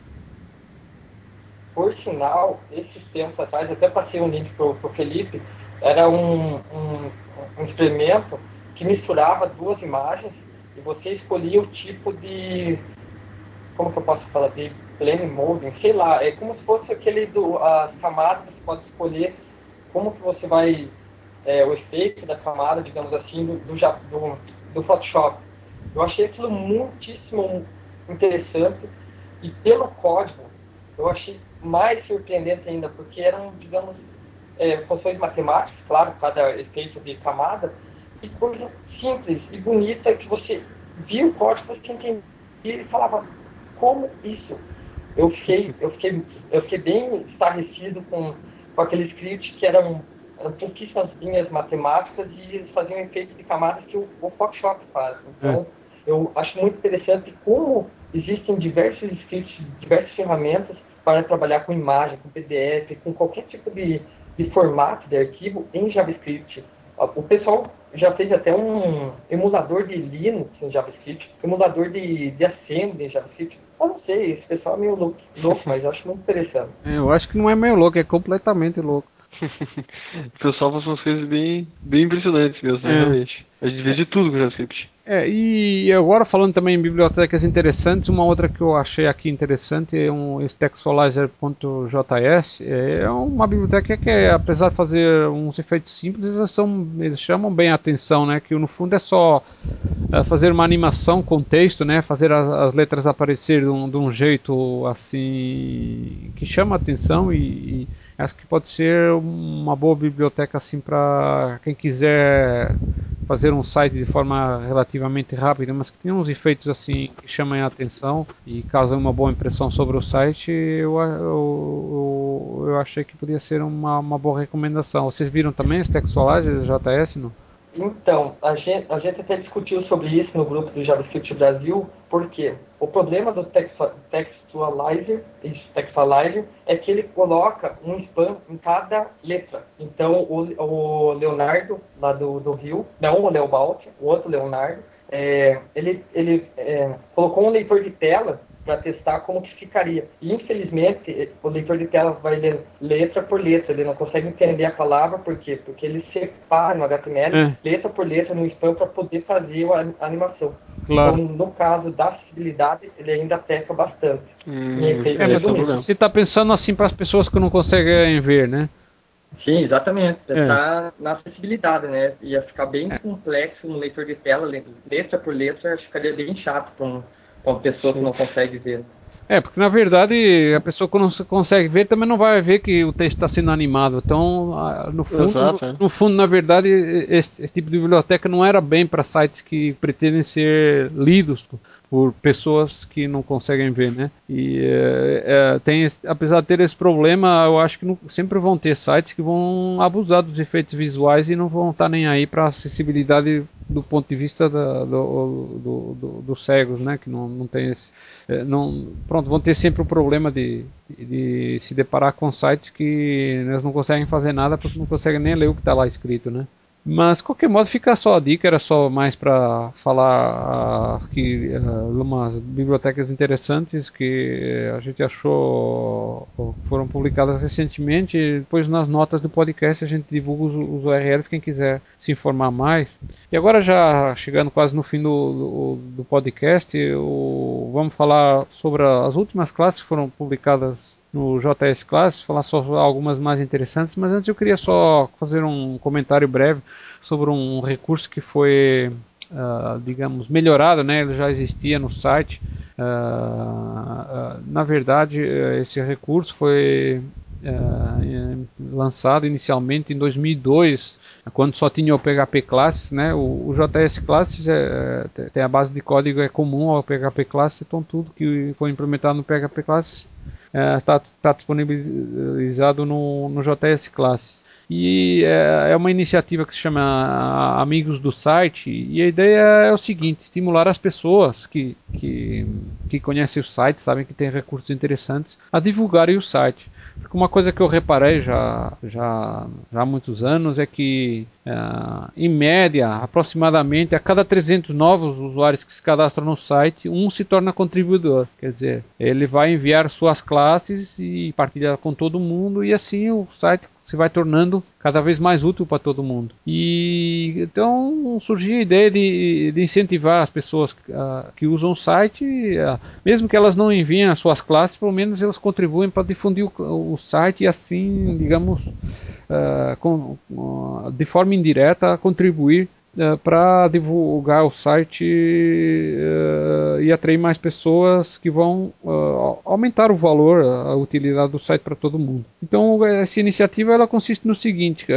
Por sinal, esses tempos atrás, até passei um link para o Felipe, era um, um, um experimento que misturava duas imagens e você escolhia o tipo de como que eu posso falar de plane molding, sei lá, é como se fosse aquele do as camadas, você pode escolher como que você vai é, o efeito da camada, digamos assim, do, do, do, do Photoshop. Eu achei aquilo muitíssimo interessante e pelo código eu achei mais surpreendente ainda, porque eram, digamos, é, funções matemáticas, claro, cada efeito de camada, e coisa simples e bonita que você via o código, você entendia e falava, como isso? Eu fiquei, eu fiquei, eu fiquei bem estarrecido com, com aquele script que eram, eram pouquíssimas linhas matemáticas e eles faziam efeito de camadas que o, o Photoshop faz. Então, é. eu acho muito interessante como existem diversos scripts, diversas ferramentas para trabalhar com imagem, com PDF, com qualquer tipo de, de formato de arquivo em JavaScript. O pessoal já fez até um emulador de Linux em JavaScript, emulador de, de Assembly em JavaScript. Eu não sei, esse pessoal é meio louco, louco mas eu acho muito interessante. É, eu acho que não é meio louco, é completamente louco. o pessoal faz umas coisas bem, bem impressionantes mesmo, é. realmente. A gente vê de tudo com JavaScript. É, e agora falando também em bibliotecas interessantes, uma outra que eu achei aqui interessante é um textualizer.js. É uma biblioteca que, apesar de fazer uns efeitos simples, eles, são, eles chamam bem a atenção, né? Que no fundo é só é, fazer uma animação com texto, né? Fazer as, as letras aparecer de um, de um, jeito assim que chama a atenção e, e acho que pode ser uma boa biblioteca assim para quem quiser fazer um site de forma relativamente rápida, mas que tenha uns efeitos assim que chamem a atenção e causem uma boa impressão sobre o site, eu, eu, eu achei que podia ser uma, uma boa recomendação. Vocês viram também esse Textualizer JS? Não? Então, a gente, a gente até discutiu sobre isso no grupo do JavaScript Brasil, porque o problema do Textualizer, textualizer é que ele coloca um spam em cada letra. Então, o, o Leonardo, lá do, do Rio, não o Leobalt, o outro Leonardo, é, ele, ele é, colocou um leitor de tela para testar como que ficaria. E, infelizmente, o leitor de tela vai ler letra por letra, ele não consegue entender a palavra, por quê? Porque ele separa no HTML é. letra por letra no spam para poder fazer a animação. Claro. Então, no caso da acessibilidade, ele ainda peca bastante. Hum, é, mas você está pensando assim para as pessoas que não conseguem ver, né? Sim, exatamente. Está é. na acessibilidade, né? Ia ficar bem é. complexo no leitor de tela, letra por letra, ficaria bem chato para um com a pessoa que não consegue ver. É, porque na verdade a pessoa que não consegue ver também não vai ver que o texto está sendo animado. Então, no fundo, Exato, é. no fundo, na verdade, esse, esse, tipo de biblioteca não era bem para sites que pretendem ser lidos por pessoas que não conseguem ver, né? E é, é, tem, apesar de ter esse problema, eu acho que não, sempre vão ter sites que vão abusar dos efeitos visuais e não vão estar tá nem aí para acessibilidade do ponto de vista da, do, do, do, dos cegos, né? Que não, não tem esse, é, não, pronto, vão ter sempre o problema de, de se deparar com sites que eles não conseguem fazer nada porque não conseguem nem ler o que está lá escrito, né? Mas, qualquer modo, fica só a dica, era só mais para falar uh, que uh, umas bibliotecas interessantes que uh, a gente achou foram publicadas recentemente. Depois, nas notas do podcast, a gente divulga os, os URLs, quem quiser se informar mais. E agora, já chegando quase no fim do, do, do podcast, eu, vamos falar sobre as últimas classes que foram publicadas no JS Class, falar só algumas mais interessantes, mas antes eu queria só fazer um comentário breve sobre um recurso que foi, uh, digamos, melhorado, né? Ele já existia no site. Uh, uh, na verdade, esse recurso foi lançado inicialmente em 2002, quando só tinha o PHP Classes, né? O, o JS Classes é, tem a base de código é comum ao PHP Classes, então tudo que foi implementado no PHP Classes está é, tá disponibilizado no, no JS Classes. E é, é uma iniciativa que se chama Amigos do Site. E a ideia é o seguinte: estimular as pessoas que, que, que conhecem o site, sabem que tem recursos interessantes, a divulgarem o site. Uma coisa que eu reparei já, já, já há muitos anos é que, uh, em média, aproximadamente a cada 300 novos usuários que se cadastram no site, um se torna contribuidor. Quer dizer, ele vai enviar suas classes e partilhar com todo mundo, e assim o site se vai tornando cada vez mais útil para todo mundo. E então surgiu a ideia de, de incentivar as pessoas uh, que usam o site, uh, mesmo que elas não enviem as suas classes, pelo menos elas contribuem para difundir o, o site e assim, digamos, uh, com, de forma indireta contribuir uh, para divulgar o site uh, e atrair mais pessoas que vão uh, aumentar o valor, a utilidade do site para todo mundo. Então essa iniciativa ela consiste no seguinte: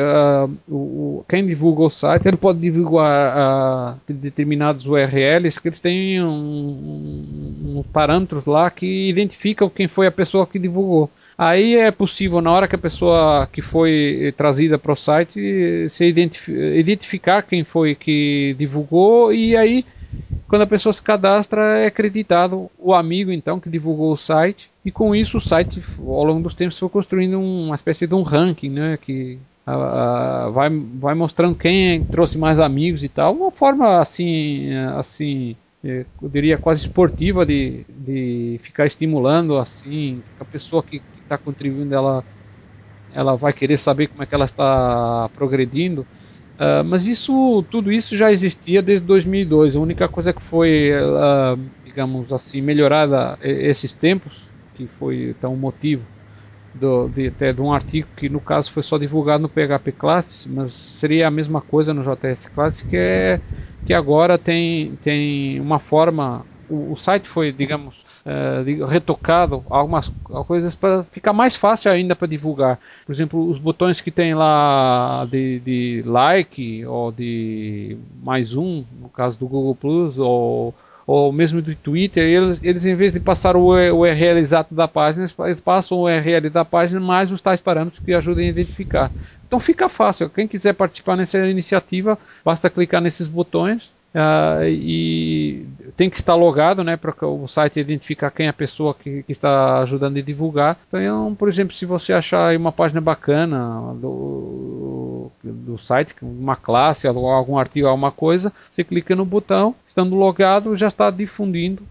o, quem divulga o site ele pode divulgar determinados URLs que eles têm uns um, um parâmetros lá que identificam quem foi a pessoa que divulgou. Aí é possível, na hora que a pessoa que foi trazida para o site, se identificar quem foi que divulgou e aí, quando a pessoa se cadastra, é acreditado o amigo então que divulgou o site e com isso o site, ao longo dos tempos, foi construindo uma espécie de um ranking, né, que vai, vai mostrando quem trouxe mais amigos e tal. Uma forma assim, assim eu diria quase esportiva de, de ficar estimulando assim a pessoa que está contribuindo, ela, ela vai querer saber como é que ela está progredindo. Uh, mas isso, tudo isso já existia desde 2002. A única coisa que foi, uh, digamos assim, melhorada esses tempos, que foi então o motivo do, de, até de um artigo que no caso foi só divulgado no PHP Classes, mas seria a mesma coisa no JS Classes, que é que agora tem, tem uma forma, o, o site foi, digamos, uh, retocado algumas coisas para ficar mais fácil ainda para divulgar. Por exemplo, os botões que tem lá de, de like ou de mais um, no caso do Google Plus, ou ou mesmo do Twitter, eles, eles em vez de passar o URL exato da página, eles passam o URL da página mais os tais parâmetros que ajudem a identificar. Então fica fácil. Quem quiser participar nessa iniciativa, basta clicar nesses botões Uh, e tem que estar logado, né, para o site identificar quem é a pessoa que, que, está ajudando a divulgar. Então, por exemplo, se você achar uma página bacana do, do site, uma classe, algum artigo, alguma coisa, você clica no botão, estando logado, já está difundindo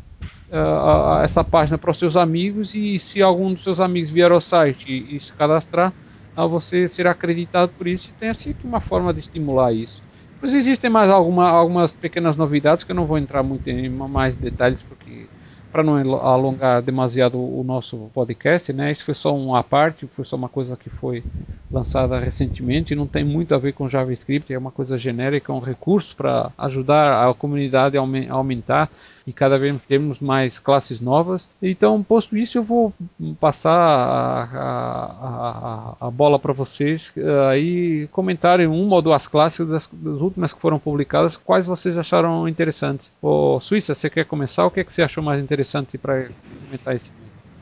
uh, essa página para os seus amigos e se algum dos seus amigos vier ao site e, e se cadastrar, uh, você será acreditado por isso e tem assim uma forma de estimular isso. Mas existem mais alguma, algumas pequenas novidades que eu não vou entrar muito em mais detalhes porque para não alongar demasiado o nosso podcast, né? Isso foi só uma parte, foi só uma coisa que foi lançada recentemente, não tem muito a ver com JavaScript, é uma coisa genérica, um recurso para ajudar a comunidade a aumentar e cada vez temos mais classes novas. Então, posto isso, eu vou passar a, a, a, a bola para vocês uh, aí comentarem uma ou duas classes das, das, últimas que foram publicadas, quais vocês acharam interessantes. Ô, Suíça, você quer começar? O que, é que você achou mais interessante para comentar esse?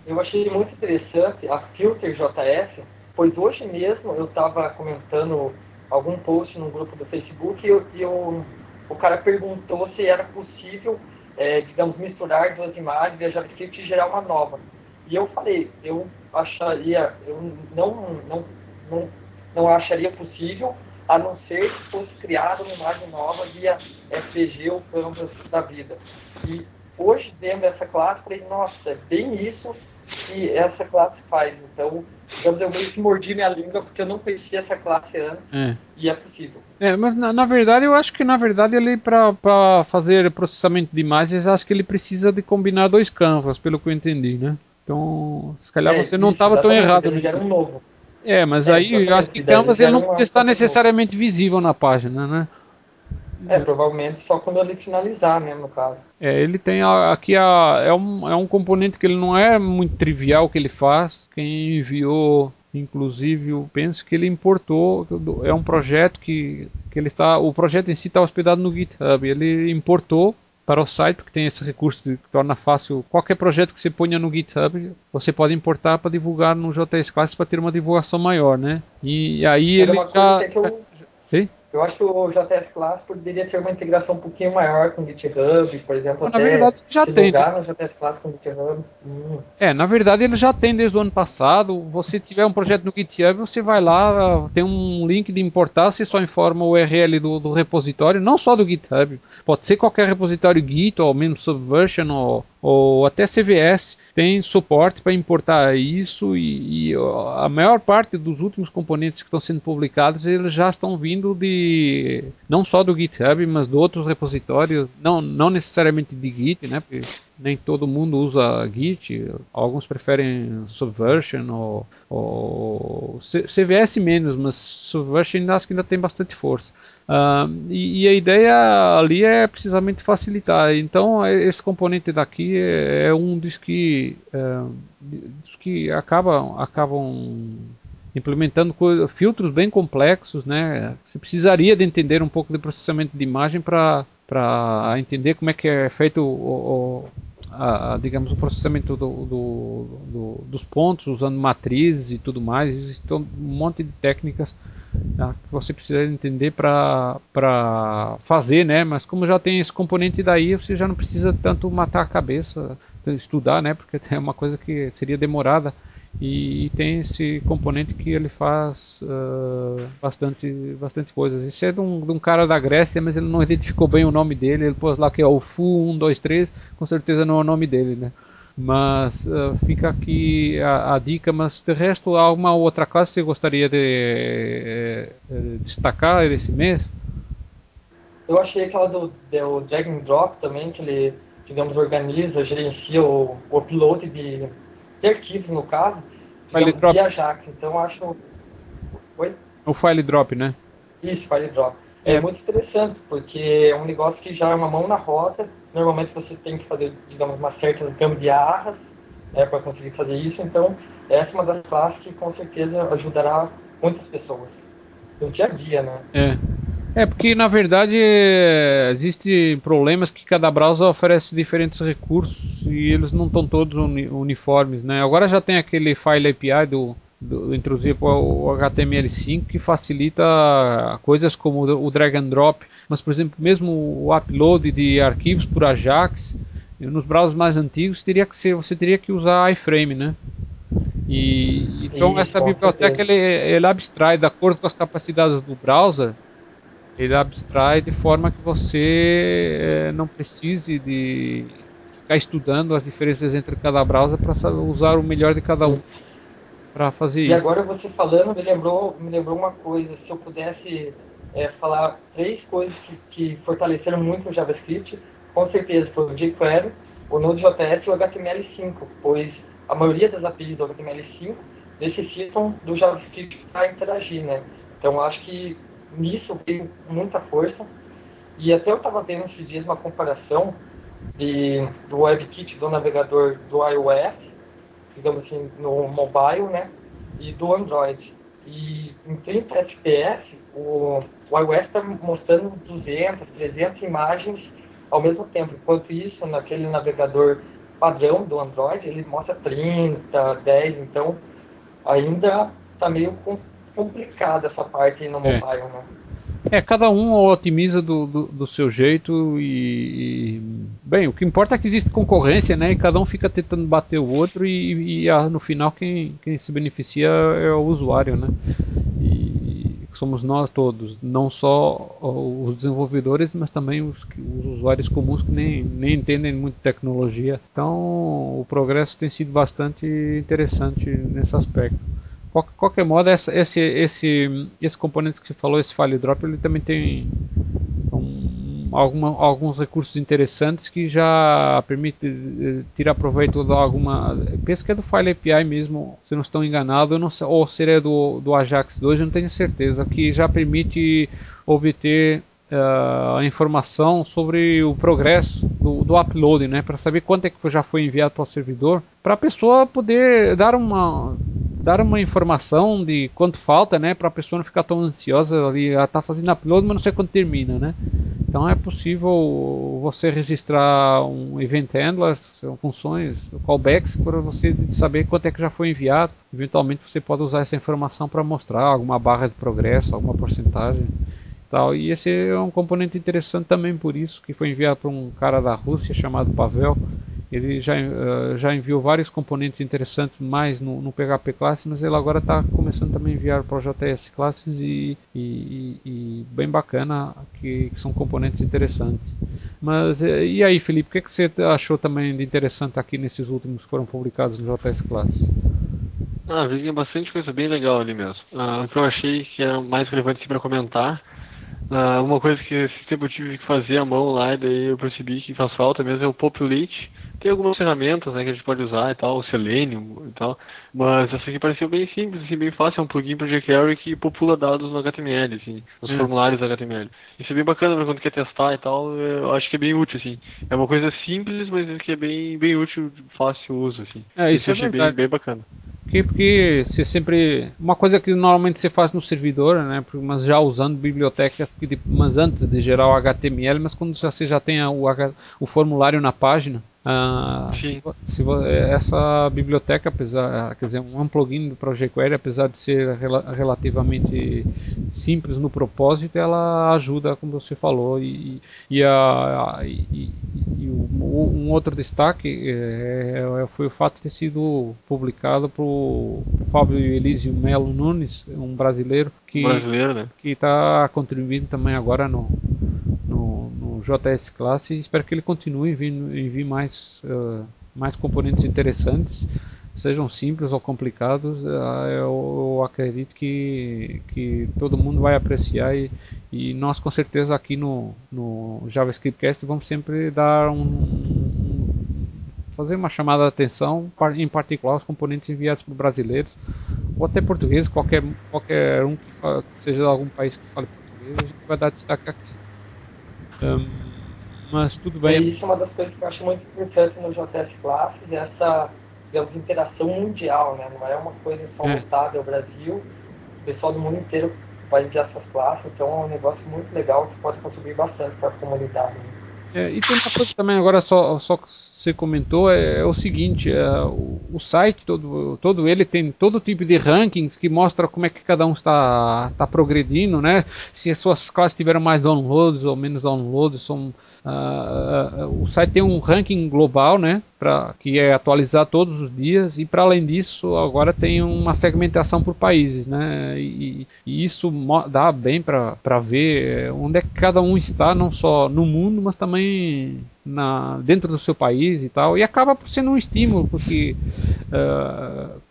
Eu achei muito interessante a Filter JS Pois hoje mesmo eu estava comentando algum post no grupo do Facebook e, eu, e eu, o cara perguntou se era possível, é, digamos, misturar duas imagens via JavaScript e gerar uma nova. E eu falei, eu acharia, eu não, não, não, não acharia possível, a não ser que fosse criada uma imagem nova via FPG ou Canvas da vida. E hoje, dentro dessa classe, falei, nossa, é bem isso que essa classe faz. Então, digamos, eu meio que mordi minha língua porque eu não conhecia essa classe antes é. e é possível. É, mas na, na, verdade eu acho que na verdade ele para fazer processamento de imagens, acho que ele precisa de combinar dois canvas, pelo que eu entendi, né? Então, se calhar é, você não estava tão errado. Ele né? um novo. É, mas é, aí eu acho que canvas ele não precisa estar necessariamente visível na página, né? É, provavelmente só quando ele finalizar, né, no caso. É, ele tem a, aqui a, é, um, é um componente que ele não é muito trivial que ele faz. Quem enviou, inclusive, eu penso que ele importou, é um projeto que, que ele está, o projeto em si está hospedado no GitHub. Ele importou para o site, porque tem esse recurso que torna fácil qualquer projeto que você ponha no GitHub, você pode importar para divulgar no JS Classic para ter uma divulgação maior, né? E aí ele já... Eu... Sim? Eu acho que o JS Class poderia ter uma integração um pouquinho maior com o GitHub, por exemplo. na verdade, já tem. No JS Class com o GitHub. Hum. É, na verdade, ele já tem desde o ano passado. Você tiver um projeto no GitHub, você vai lá, tem um link de importar, você só informa o URL do, do repositório, não só do GitHub. Pode ser qualquer repositório Git, ou mesmo Subversion, ou, ou até CVS tem suporte para importar isso e, e, a maior parte dos últimos componentes que estão sendo publicados eles já estão vindo de não só do GitHub mas de outros repositórios não não necessariamente de Git né porque nem todo mundo usa Git alguns preferem Subversion ou, ou CVS menos mas Subversion acho que ainda tem bastante força Uh, e, e, a ideia ali é precisamente facilitar. Então, esse componente daqui é, é um dos que, é, dos que acabam, acabam implementando filtros bem complexos. Né? Você precisaria de entender um pouco de processamento de imagem para entender como é que é feito o, o a, a, digamos, o processamento do, do, do, dos pontos usando matrizes e tudo mais. Existem um monte de técnicas Tá? que você precisa entender para fazer, né? Mas como já tem esse componente daí, você já não precisa tanto matar a cabeça, estudar, né? Porque é uma coisa que seria demorada. E, tem esse componente que ele faz uh, bastante, bastante coisas. Esse é de um, de um, cara da Grécia, mas ele não identificou bem o nome dele. Ele pôs lá que é o Fu 123, com certeza não é o nome dele, né? Mas uh, fica aqui a, a, dica. Mas de resto, alguma outra classe que você gostaria de eh, eh, destacar esse mês? Eu achei aquela do, do drag and drop também, que ele, digamos, organiza, gerencia o, o upload de, de arquivos, no caso, file drop. via Ajax. Então, acho... Oi? O file drop, né? Isso, file drop. É. é muito interessante, porque é um negócio que já é uma mão na roda. Normalmente você tem que fazer, digamos, uma certa gambiarras né, para conseguir fazer isso. Então, essa é uma das classes que com certeza ajudará muitas pessoas no dia a dia, né? É. É porque na verdade existem problemas que cada browser oferece diferentes recursos e eles não estão todos uniformes, né? Agora já tem aquele file API do do, introduzir o HTML5 que facilita coisas como o drag and drop, mas por exemplo mesmo o upload de arquivos por Ajax nos browsers mais antigos teria que ser, você teria que usar iframe, né? E, então Isso, essa biblioteca ele, ele abstrai de acordo com as capacidades do browser, ele abstrai de forma que você eh, não precise de ficar estudando as diferenças entre cada browser para usar o melhor de cada um para fazer e isso. E agora você falando me lembrou, me lembrou uma coisa. Se eu pudesse é, falar três coisas que, que, fortaleceram muito o JavaScript, com certeza foi o jQuery, o Node.js e o HTML5, pois a maioria das APIs do HTML5 necessitam do JavaScript para interagir, né? Então acho que nisso veio muita força. E até eu estava vendo esses dias uma comparação de, do WebKit do navegador do iOS digamos assim, no mobile, né? E do Android. E em 30 FPS, o, o iOS está mostrando 200, 300 imagens ao mesmo tempo. Enquanto isso, naquele navegador padrão do Android, ele mostra 30, 10. Então, ainda está meio complicada essa parte no é. mobile, né? É, cada um otimiza do, do, do seu jeito e, e, Bem, o que importa é que existe concorrência, né? E cada um fica tentando bater o outro e, e a, no final quem, quem se beneficia é o usuário, né? E somos nós todos, não só os desenvolvedores, mas também os, os usuários comuns que nem, nem entendem muito tecnologia. Então o progresso tem sido bastante interessante nesse aspecto qualquer modo, essa, esse, esse, esse componente que você falou, esse file drop, ele também tem um, alguma, alguns recursos interessantes que já permite eh, tirar proveito de alguma. Penso que é do File API mesmo, se não estou enganado, não ou seria do, do Ajax 2, eu não tenho certeza, que já permite obter uh, informação sobre o progresso do, do upload, né, para saber quanto é que já foi enviado para o servidor, para a pessoa poder dar uma dar uma informação de quanto falta, né, para a pessoa não ficar tão ansiosa ali, ela tá fazendo upload, mas não sei quando termina, né? Então é possível você registrar um event handler, funções, callbacks, para você saber quanto é que já foi enviado. Eventualmente você pode usar essa informação para mostrar alguma barra de progresso, alguma porcentagem. Tal. E esse é um componente interessante também por isso, que foi enviado por um cara da Rússia chamado Pavel. Ele já, uh, já enviou vários componentes interessantes mais no, no PHP Classes, mas ele agora está começando também a enviar para o JS Classes e, e, e bem bacana, que, que, são componentes interessantes. Mas eh, e aí, Felipe, o que, é que você achou também de interessante aqui nesses últimos que foram publicados no JS Classes? Ah, vi bastante coisa bem legal ali mesmo. Uh, o que eu achei que era mais relevante para comentar Uh, uma coisa que esse tempo eu tive que fazer à mão lá, e daí eu percebi que faz falta mesmo é o Populate. Tem algumas ferramentas né, que a gente pode usar e tal, o Selenium e tal, mas essa aqui pareceu bem simples, assim, bem fácil, é um plugin para jQuery que popula dados no HTML, assim, nos hum. formulários HTML. Isso é bem bacana para quando quer testar e tal, eu acho que é bem útil, assim. É uma coisa simples, mas que é bem, bem útil, fácil uso, assim. É, isso, isso é achei bem, bem bacana porque, porque você sempre. Uma coisa que normalmente você faz no servidor, né? Mas já usando bibliotecas, mas antes de gerar o HTML, mas quando você já tem o, o formulário na página, ah, se, se, essa biblioteca, apesar, quer dizer, um plugin do Project Query, apesar de ser rel relativamente simples no propósito, ela ajuda, como você falou, e, e, a, e, e um outro destaque é, é, foi o fato de ter sido publicado por Fábio Elísio Melo Nunes, um brasileiro que brasileiro, né? está contribuindo também agora no, no JS Classe e espero que ele continue envie mais, uh, mais componentes interessantes, sejam simples ou complicados, uh, eu, eu, acredito que, que todo mundo vai apreciar e, e nós com certeza aqui no, no JavaScript Cast vamos sempre dar um, um fazer uma chamada de atenção, em particular os componentes enviados por brasileiros ou até português, qualquer, qualquer um que, que seja de algum país que fale português, a gente vai dar destaque aqui. Um, mas tudo bem. E isso é uma das coisas que eu acho muito importante no JS Classes, essa digamos, interação mundial, né? Não é uma coisa só é. voltada ao Brasil, o pessoal do mundo inteiro vai enviar suas classes, então é um negócio muito legal que pode contribuir bastante para a comunidade. Né? É, e tem uma coisa também agora só, só que você comentou é, é o seguinte, é, o, o, site todo, todo ele tem todo tipo de rankings que mostra como é que cada um está, está progredindo, né? Se as suas classes tiveram mais downloads ou menos downloads, são, uh, uh, o site tem um ranking global, né? Pra, que é atualizar todos os dias e para além disso agora tem uma segmentação por países, né? E, e isso dá bem para ver é, onde é que cada um está, não só no mundo, mas também na, dentro do seu país e tal, e acaba por sendo um estímulo, porque uh,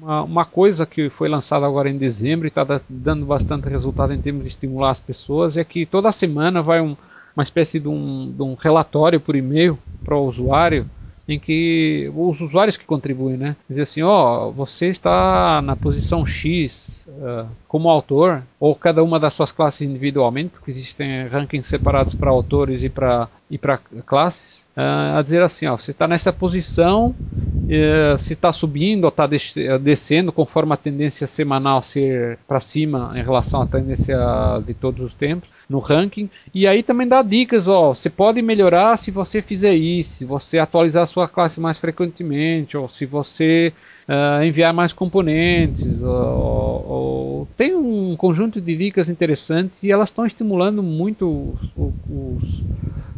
uma, uma, coisa que foi lançada agora em dezembro e está dando bastante resultado em termos de estimular as pessoas é que toda semana vai um, uma espécie de um, de um relatório por e-mail para o usuário em que os usuários que contribuem, né, dizer assim, ó, oh, você está na posição X uh, como autor, ou cada uma das suas classes individualmente, porque existem rankings separados para autores e para e classes, uh, a dizer assim, ó, você está nessa posição, uh, se está subindo ou está descendo, conforme a tendência semanal ser para cima em relação à tendência de todos os tempos no ranking. E aí também dá dicas, ó, você pode melhorar se você fizer isso, se você atualizar a sua classe mais frequentemente, ou se você uh, enviar mais componentes, ou, ou, tem um conjunto de dicas interessantes e elas estão estimulando muito os, os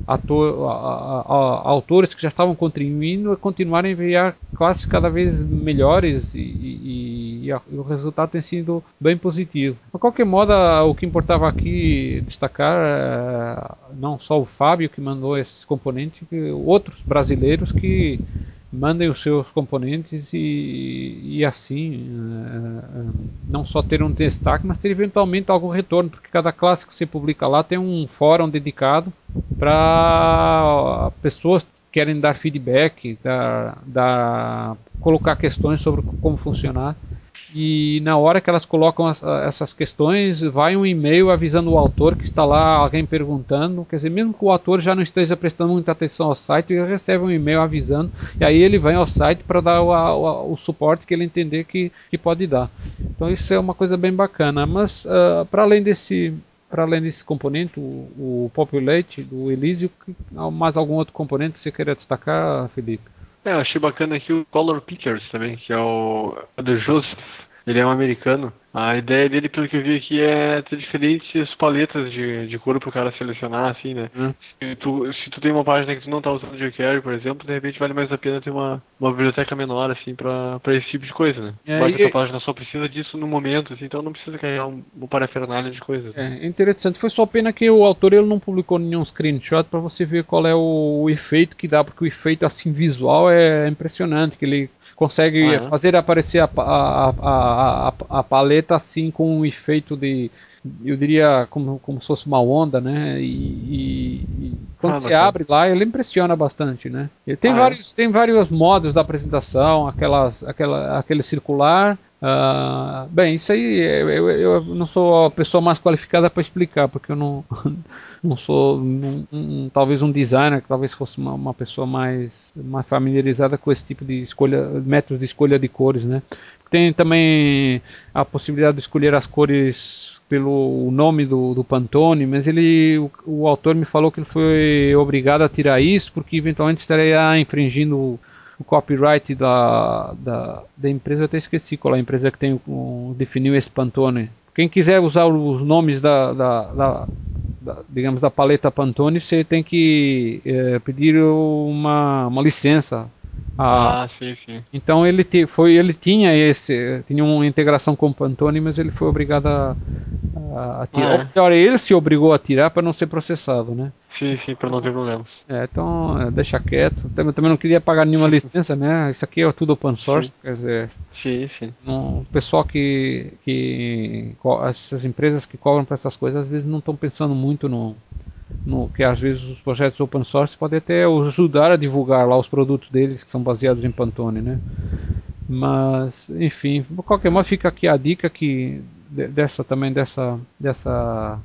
ator, a, a, a, autores que já estavam contribuindo a continuarem a enviar classes cada vez melhores e, e, e, e, o resultado tem sido bem positivo. De qualquer modo, o que importava aqui destacar é, não só o Fábio que mandou esses componentes, outros brasileiros que mandem os seus componentes e, e assim uh, não só ter um destaque, mas ter eventualmente algum retorno, porque cada classe que você publica lá tem um fórum dedicado para pessoas que querem dar feedback, dar, dar, colocar questões sobre como funcionar e na hora que elas colocam as, essas questões, vai um e-mail avisando o autor que está lá alguém perguntando. Quer dizer, mesmo que o autor já não esteja prestando muita atenção ao site, ele recebe um e-mail avisando e aí ele vai ao site para dar o, o, o, suporte que ele entender que, que pode dar. Então isso é uma coisa bem bacana. Mas uh, para além desse para além desse componente, o, o Populate do Elysium, mais algum outro componente que você queria destacar, Felipe? É, eu achei bacana aqui o Color Pictures também, que é o, do Joseph. Ele é um americano a ideia dele, pelo que eu vi aqui, é ter diferentes paletas de, de cor pro cara selecionar, assim, né? Hum. Se, tu, se tu tem uma página que tu não tá usando jQuery, por exemplo, de repente vale mais a pena ter uma, uma biblioteca menor, assim, pra, pra esse tipo de coisa, né? É, Vai que a tua página só precisa disso no momento, assim, então não precisa carregar um, um parafernália de coisas. É, interessante. Foi só pena que o autor ele não publicou nenhum screenshot pra você ver qual é o, o efeito que dá, porque o efeito, assim, visual é impressionante, que ele consegue ah, é? fazer aparecer a, a, a, a, paleta assim com um efeito de eu diria como, como se fosse uma onda, né? E, e, e quando ah, se bacana. abre lá, ele impressiona bastante, né? Ele tem ah, é? vários é? tem vários modos da apresentação, aquelas aquela aquele circular Uh, bem, isso aí eu, eu, não sou a pessoa mais qualificada para explicar, porque eu não, não sou um, um, talvez um designer, que talvez fosse uma, uma, pessoa mais, mais familiarizada com esse tipo de escolha, métodos de escolha de cores, né? Tem também a possibilidade de escolher as cores pelo nome do, do Pantone, mas ele, o, o autor me falou que ele foi obrigado a tirar isso porque eventualmente estaria infringindo o copyright da, da, da empresa, eu até esqueci qual é a empresa que tem um, definiu esse Pantone. Quem quiser usar os nomes da, da, da, da digamos da paleta Pantone, você tem que é, pedir uma, uma licença. Ah, ah sim, sim. Então ele te, foi, ele tinha esse, tinha uma integração com o Pantone, mas ele foi obrigado a, a, a tirar. Ah, é? Ou melhor, ele se obrigou a tirar para não ser processado, né? Sim, sim, para não ter problemas. É, então é, deixa quieto. Também, também não queria pagar nenhuma licença, né? Isso aqui é tudo open source, sim. quer dizer. Sim, sim. o pessoal que, que. Essas empresas que cobram para essas coisas, às vezes não estão pensando muito no, no. que às vezes os projetos open source podem até ajudar a divulgar lá os produtos deles, que são baseados em Pantone, né? Mas, enfim, de qualquer modo fica aqui a dica que dessa também dessa dessa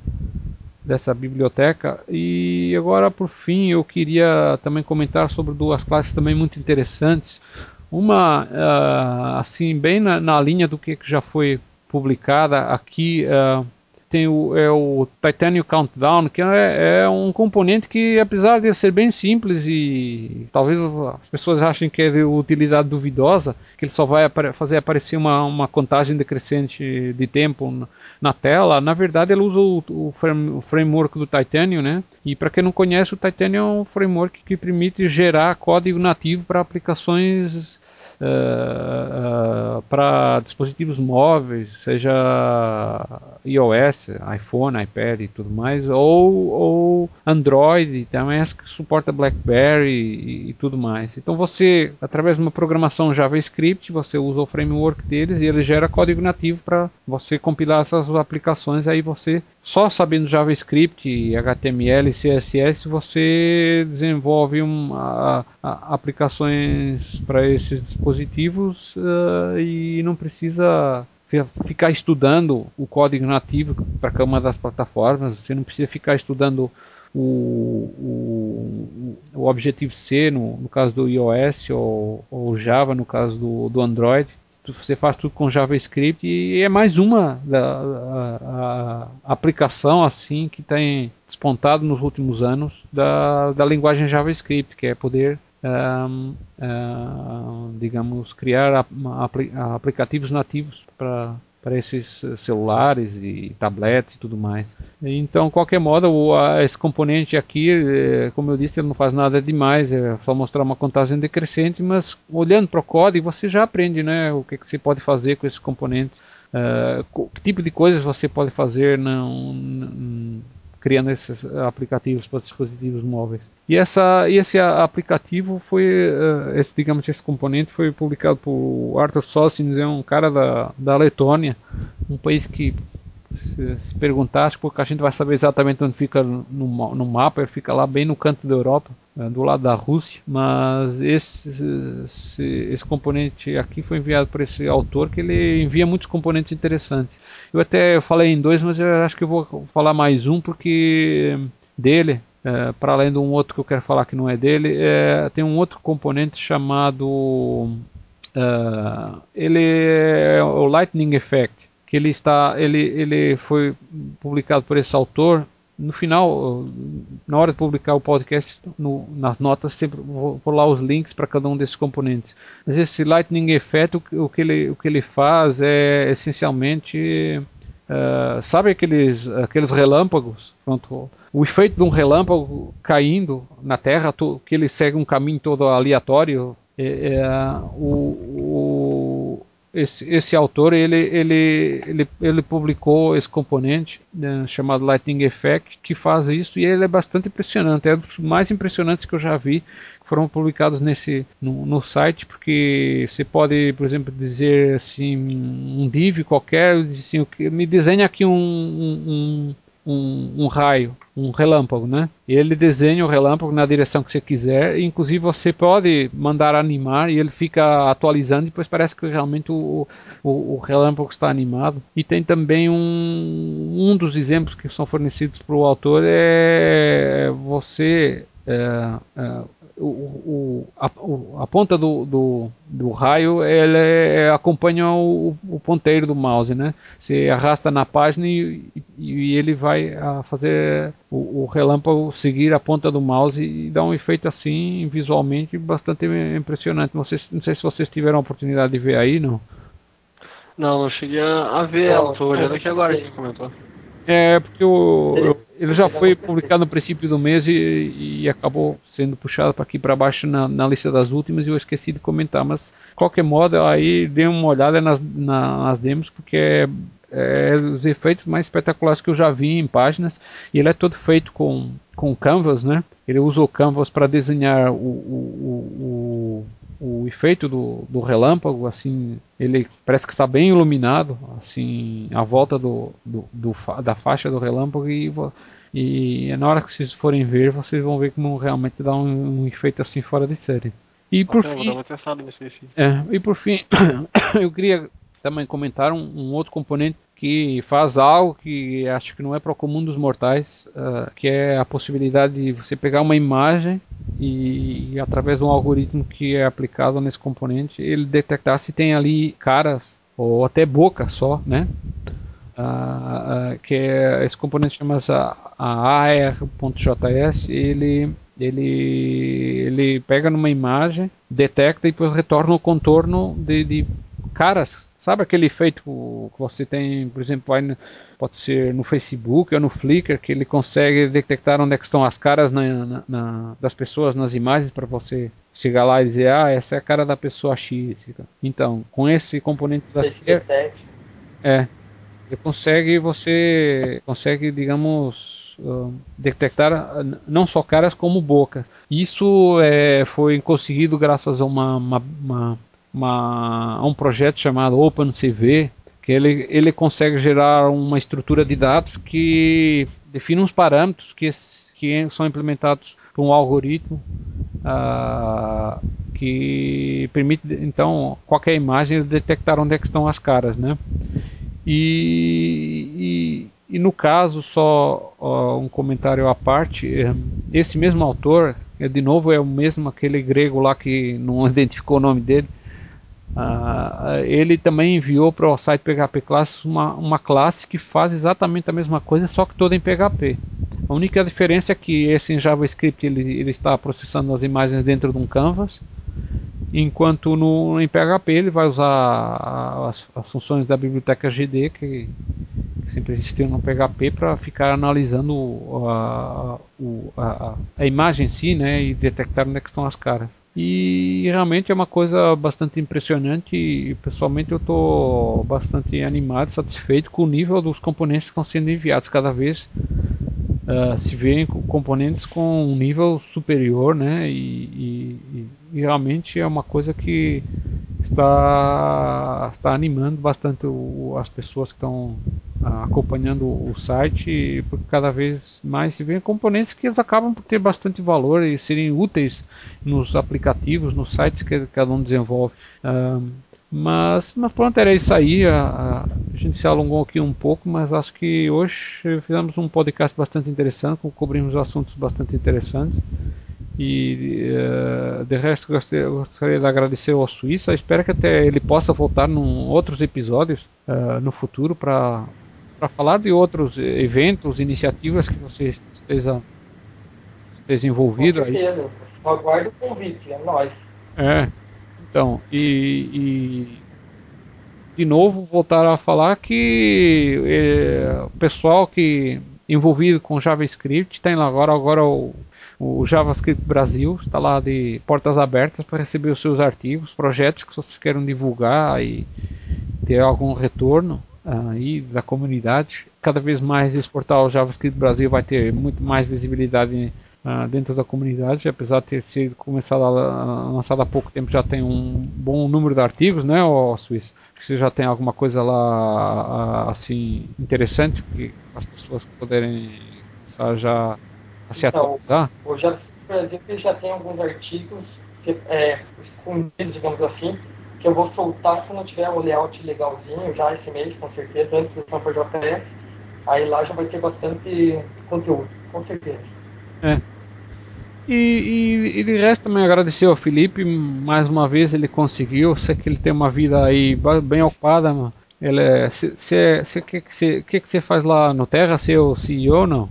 dessa biblioteca. E agora, por fim, eu queria também comentar sobre duas classes também muito interessantes. Uma, uh, assim, bem na, na, linha do que já foi publicada aqui. Uh, tem o, é o Titanium Countdown, que é, é, um componente que, apesar de ser bem simples e talvez as pessoas achem que é de utilidade duvidosa, que ele só vai fazer aparecer uma, uma contagem decrescente de tempo na tela, na verdade ele usa o, o, frame, o framework do Titanium, né? E para quem não conhece, o Titanium é um framework que permite gerar código nativo para aplicações uh, uh, para dispositivos móveis, seja iOS, iPhone, iPad e tudo mais, ou, ou Android, também acho que suporta BlackBerry e, e, tudo mais. Então você, através de uma programação JavaScript, você usa o framework deles e ele gera código nativo para você compilar essas aplicações. Aí você, só sabendo JavaScript, HTML CSS, você desenvolve uma, a, aplicações para esses dispositivos uh, e não precisa ficar estudando o código nativo para cada uma das plataformas, você não precisa ficar estudando o, o, o Objective-C no, no, caso do iOS ou, ou Java no caso do, do Android. Você faz tudo com JavaScript e é mais uma da, a, a aplicação assim que tem despontado nos últimos anos da, da linguagem JavaScript, que é poder um, um, digamos, criar aplicativos nativos para para esses celulares e tablets e tudo mais. Então, qualquer modo, esse componente aqui, é, como eu disse, ele não faz nada demais, é só mostrar uma contagem decrescente, mas olhando para o código você já aprende né, o que, que você pode fazer com esse componente, uh, que tipo de coisas você pode fazer não, não, criando esses aplicativos para dispositivos móveis. E essa, esse aplicativo foi, uh, esse, digamos, esse componente foi publicado por Arthur Sosins, é um cara da, da Letônia, um país que se, se perguntasse, porque a gente vai saber exatamente onde fica no, no mapa, ele fica lá bem no canto da Europa, uh, do lado da Rússia, mas esse, esse, esse, componente aqui foi enviado por esse autor, que ele envia muitos componentes interessantes. Eu até falei em dois, mas eu acho que eu vou falar mais um, porque dele, é, para além de um outro que eu quero falar que não é dele, é, tem um outro componente chamado. Uh, ele é o Lightning Effect, que ele está, ele, ele foi publicado por esse autor. No final, na hora de publicar o podcast, no, nas notas sempre vou lá os links para cada um desses componentes. Mas esse Lightning Effect, o, o, que ele, o que ele faz é essencialmente Uh, sabe aqueles, aqueles relâmpagos? Pronto, o efeito de um relâmpago caindo na Terra, que ele segue um caminho todo aleatório, é, é, o, o, esse, esse autor ele, ele, ele, ele publicou esse componente né, chamado Lightning Effect que faz isso e ele é bastante impressionante. É um dos mais impressionantes que eu já vi foram publicados nesse no, no site porque você pode, por exemplo, dizer assim um div qualquer, assim, me desenha aqui um, um, um, um raio um relâmpago, né? Ele desenha o relâmpago na direção que você quiser, e inclusive você pode mandar animar e ele fica atualizando, e depois parece que realmente o, o, o relâmpago está animado. E tem também um, um dos exemplos que são fornecidos para o autor é você é, é, o, a, a, ponta do, do, do raio ele é, acompanha o, o, ponteiro do mouse, né? Você arrasta na página e, e ele vai fazer o, relâmpago seguir a ponta do mouse e dá um efeito assim visualmente bastante impressionante. Não sei, não sei se vocês tiveram a oportunidade de ver aí, não? Não, não cheguei a ver ela, estou olhando aqui agora comentou. É, porque o, ele já foi publicado no princípio do mês e, e acabou sendo puxado para aqui para baixo na, na, lista das últimas e eu esqueci de comentar. Mas, de qualquer modo, aí dê uma olhada nas, nas demos, porque é, é os efeitos mais espetaculares que eu já vi em páginas. E ele é todo feito com, com Canvas, né? Ele usa o Canvas para desenhar o, o, o o efeito do, do relâmpago, assim, ele parece que está bem iluminado, assim, à volta do, do, do da faixa do relâmpago e, e na hora que vocês forem ver, vocês vão ver como realmente dá um, um efeito assim fora de série. E por fim, é, e por fim, eu queria também comentar um, um outro componente que faz algo que acho que não é para o comum dos mortais, uh, que é a possibilidade de você pegar uma imagem e, e, através de um algoritmo que é aplicado nesse componente, ele detectar se tem ali caras ou até boca só, né? Uh, uh, que é, esse componente chama-se AR.js, ele ele ele pega numa imagem, detecta e depois retorna o contorno de, de caras Sabe aquele efeito que você tem, por exemplo, no, pode ser no Facebook ou no Flickr, que ele consegue detectar onde é estão as caras na, na, na, das pessoas nas imagens para você chegar lá e dizer, ah, essa é a cara da pessoa X. Então, com esse componente da é, ele consegue você consegue, digamos, uh, detectar não só caras como bocas. Isso é, foi conseguido graças a uma, uma, uma uma, um projeto chamado OpenCV, que ele, ele consegue gerar uma estrutura de dados que define uns parâmetros que, que são implementados por um algoritmo uh, que permite então qualquer imagem detectar onde é estão as caras, né? E, e, e no caso só uh, um comentário à parte, eh, esse mesmo autor, é, de novo é o mesmo aquele grego lá que não identificou o nome dele, Uh, ele também enviou para o site PHP Classes uma, uma classe que faz exatamente a mesma coisa, só que toda em PHP. A única diferença é que esse em JavaScript ele, ele está processando as imagens dentro de um canvas, enquanto no, em PHP ele vai usar as, as funções da biblioteca GD que, que sempre existiu no PHP para ficar analisando a, a, a, a, imagem em si né, e detectar onde é estão as caras. E realmente é uma coisa bastante impressionante e pessoalmente eu estou bastante animado, satisfeito com o nível dos componentes que estão sendo enviados. Cada vez uh, se vêem componentes com um nível superior, né? E, e, e, realmente é uma coisa que está, está animando bastante o, as pessoas que estão acompanhando o site, porque cada vez mais se vê componentes que eles acabam por ter bastante valor e serem úteis nos aplicativos, nos sites que cada um desenvolve. mas, mas pronto, era isso aí. A, a, gente se alongou aqui um pouco, mas acho que hoje fizemos um podcast bastante interessante, cobrimos assuntos bastante interessantes. E uh, de resto, gostaria, gostaria de agradecer ao Suíça. Espero que até ele possa voltar em outros episódios uh, no futuro para falar de outros eventos, iniciativas que você esteja, esteja envolvido. Com certeza. Aguardo o convite, é nóis. É, então, e, e de novo voltar a falar que é, o pessoal que envolvido com JavaScript tem lá agora agora o, o JavaScript Brasil está lá de portas abertas para receber os seus artigos, projetos que vocês queiram divulgar e ter algum retorno aí da comunidade. Cada vez mais esse portal JavaScript Brasil vai ter muito mais visibilidade uh, dentro da comunidade, apesar de ter sido começado a, lançado há pouco tempo, já tem um bom número de artigos, né, o Suíço? que você já tem alguma coisa lá assim interessante que as pessoas poderem já a se então, atualizar? O JavaScript Brasil já tem alguns artigos que, é, escondidos, digamos assim, que eu vou soltar quando tiver o layout legalzinho, já esse mês, com certeza, antes do Sampa JS. Aí lá já vai ter bastante conteúdo, com certeza. É. E, e, e de resto também agradecer ao Felipe, mais uma vez ele conseguiu, sei que ele tem uma vida aí bem ocupada, mano. Ele é, o que, que, que, que você faz lá no Terra, ser o CEO ou não?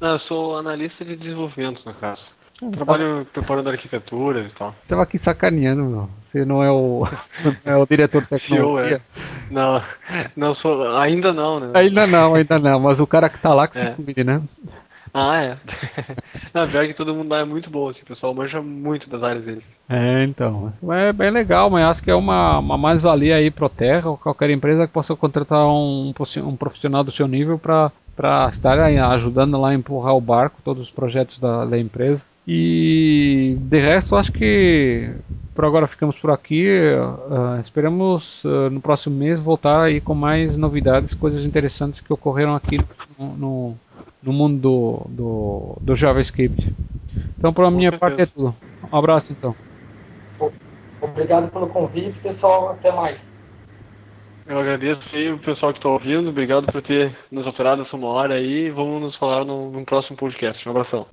Não, eu sou analista de desenvolvimento na casa. Hum, Trabalho tá... preparando arquiteturas e tal. Tava aqui sacaneando, meu. Você não é o, não é o diretor tecnologia? é. Não, não sou, ainda não, né? Ainda não, ainda não, mas o cara que tá lá que é. se cuide, né? Ah, é. Na verdade, todo mundo lá é muito bom, assim, o pessoal manja muito das áreas dele. É, então. É bem legal, mas acho que é uma, uma mais-valia aí pro Terra ou qualquer empresa que possa contratar um, um profissional do seu nível para estar ajudando lá a empurrar o barco, todos os projetos da, da empresa. E de resto, acho que por agora ficamos por aqui. Uh, esperamos uh, no próximo mês voltar aí com mais novidades, coisas interessantes que ocorreram aqui no, no no mundo do, do, do JavaScript. Então, por minha parte é tudo. Um abraço, então. Obrigado pelo convite, pessoal. Até mais. Eu agradeço aí o pessoal que está ouvindo. Obrigado por ter nos operado essa uma hora aí. Vamos nos falar no, no próximo podcast. Um abração.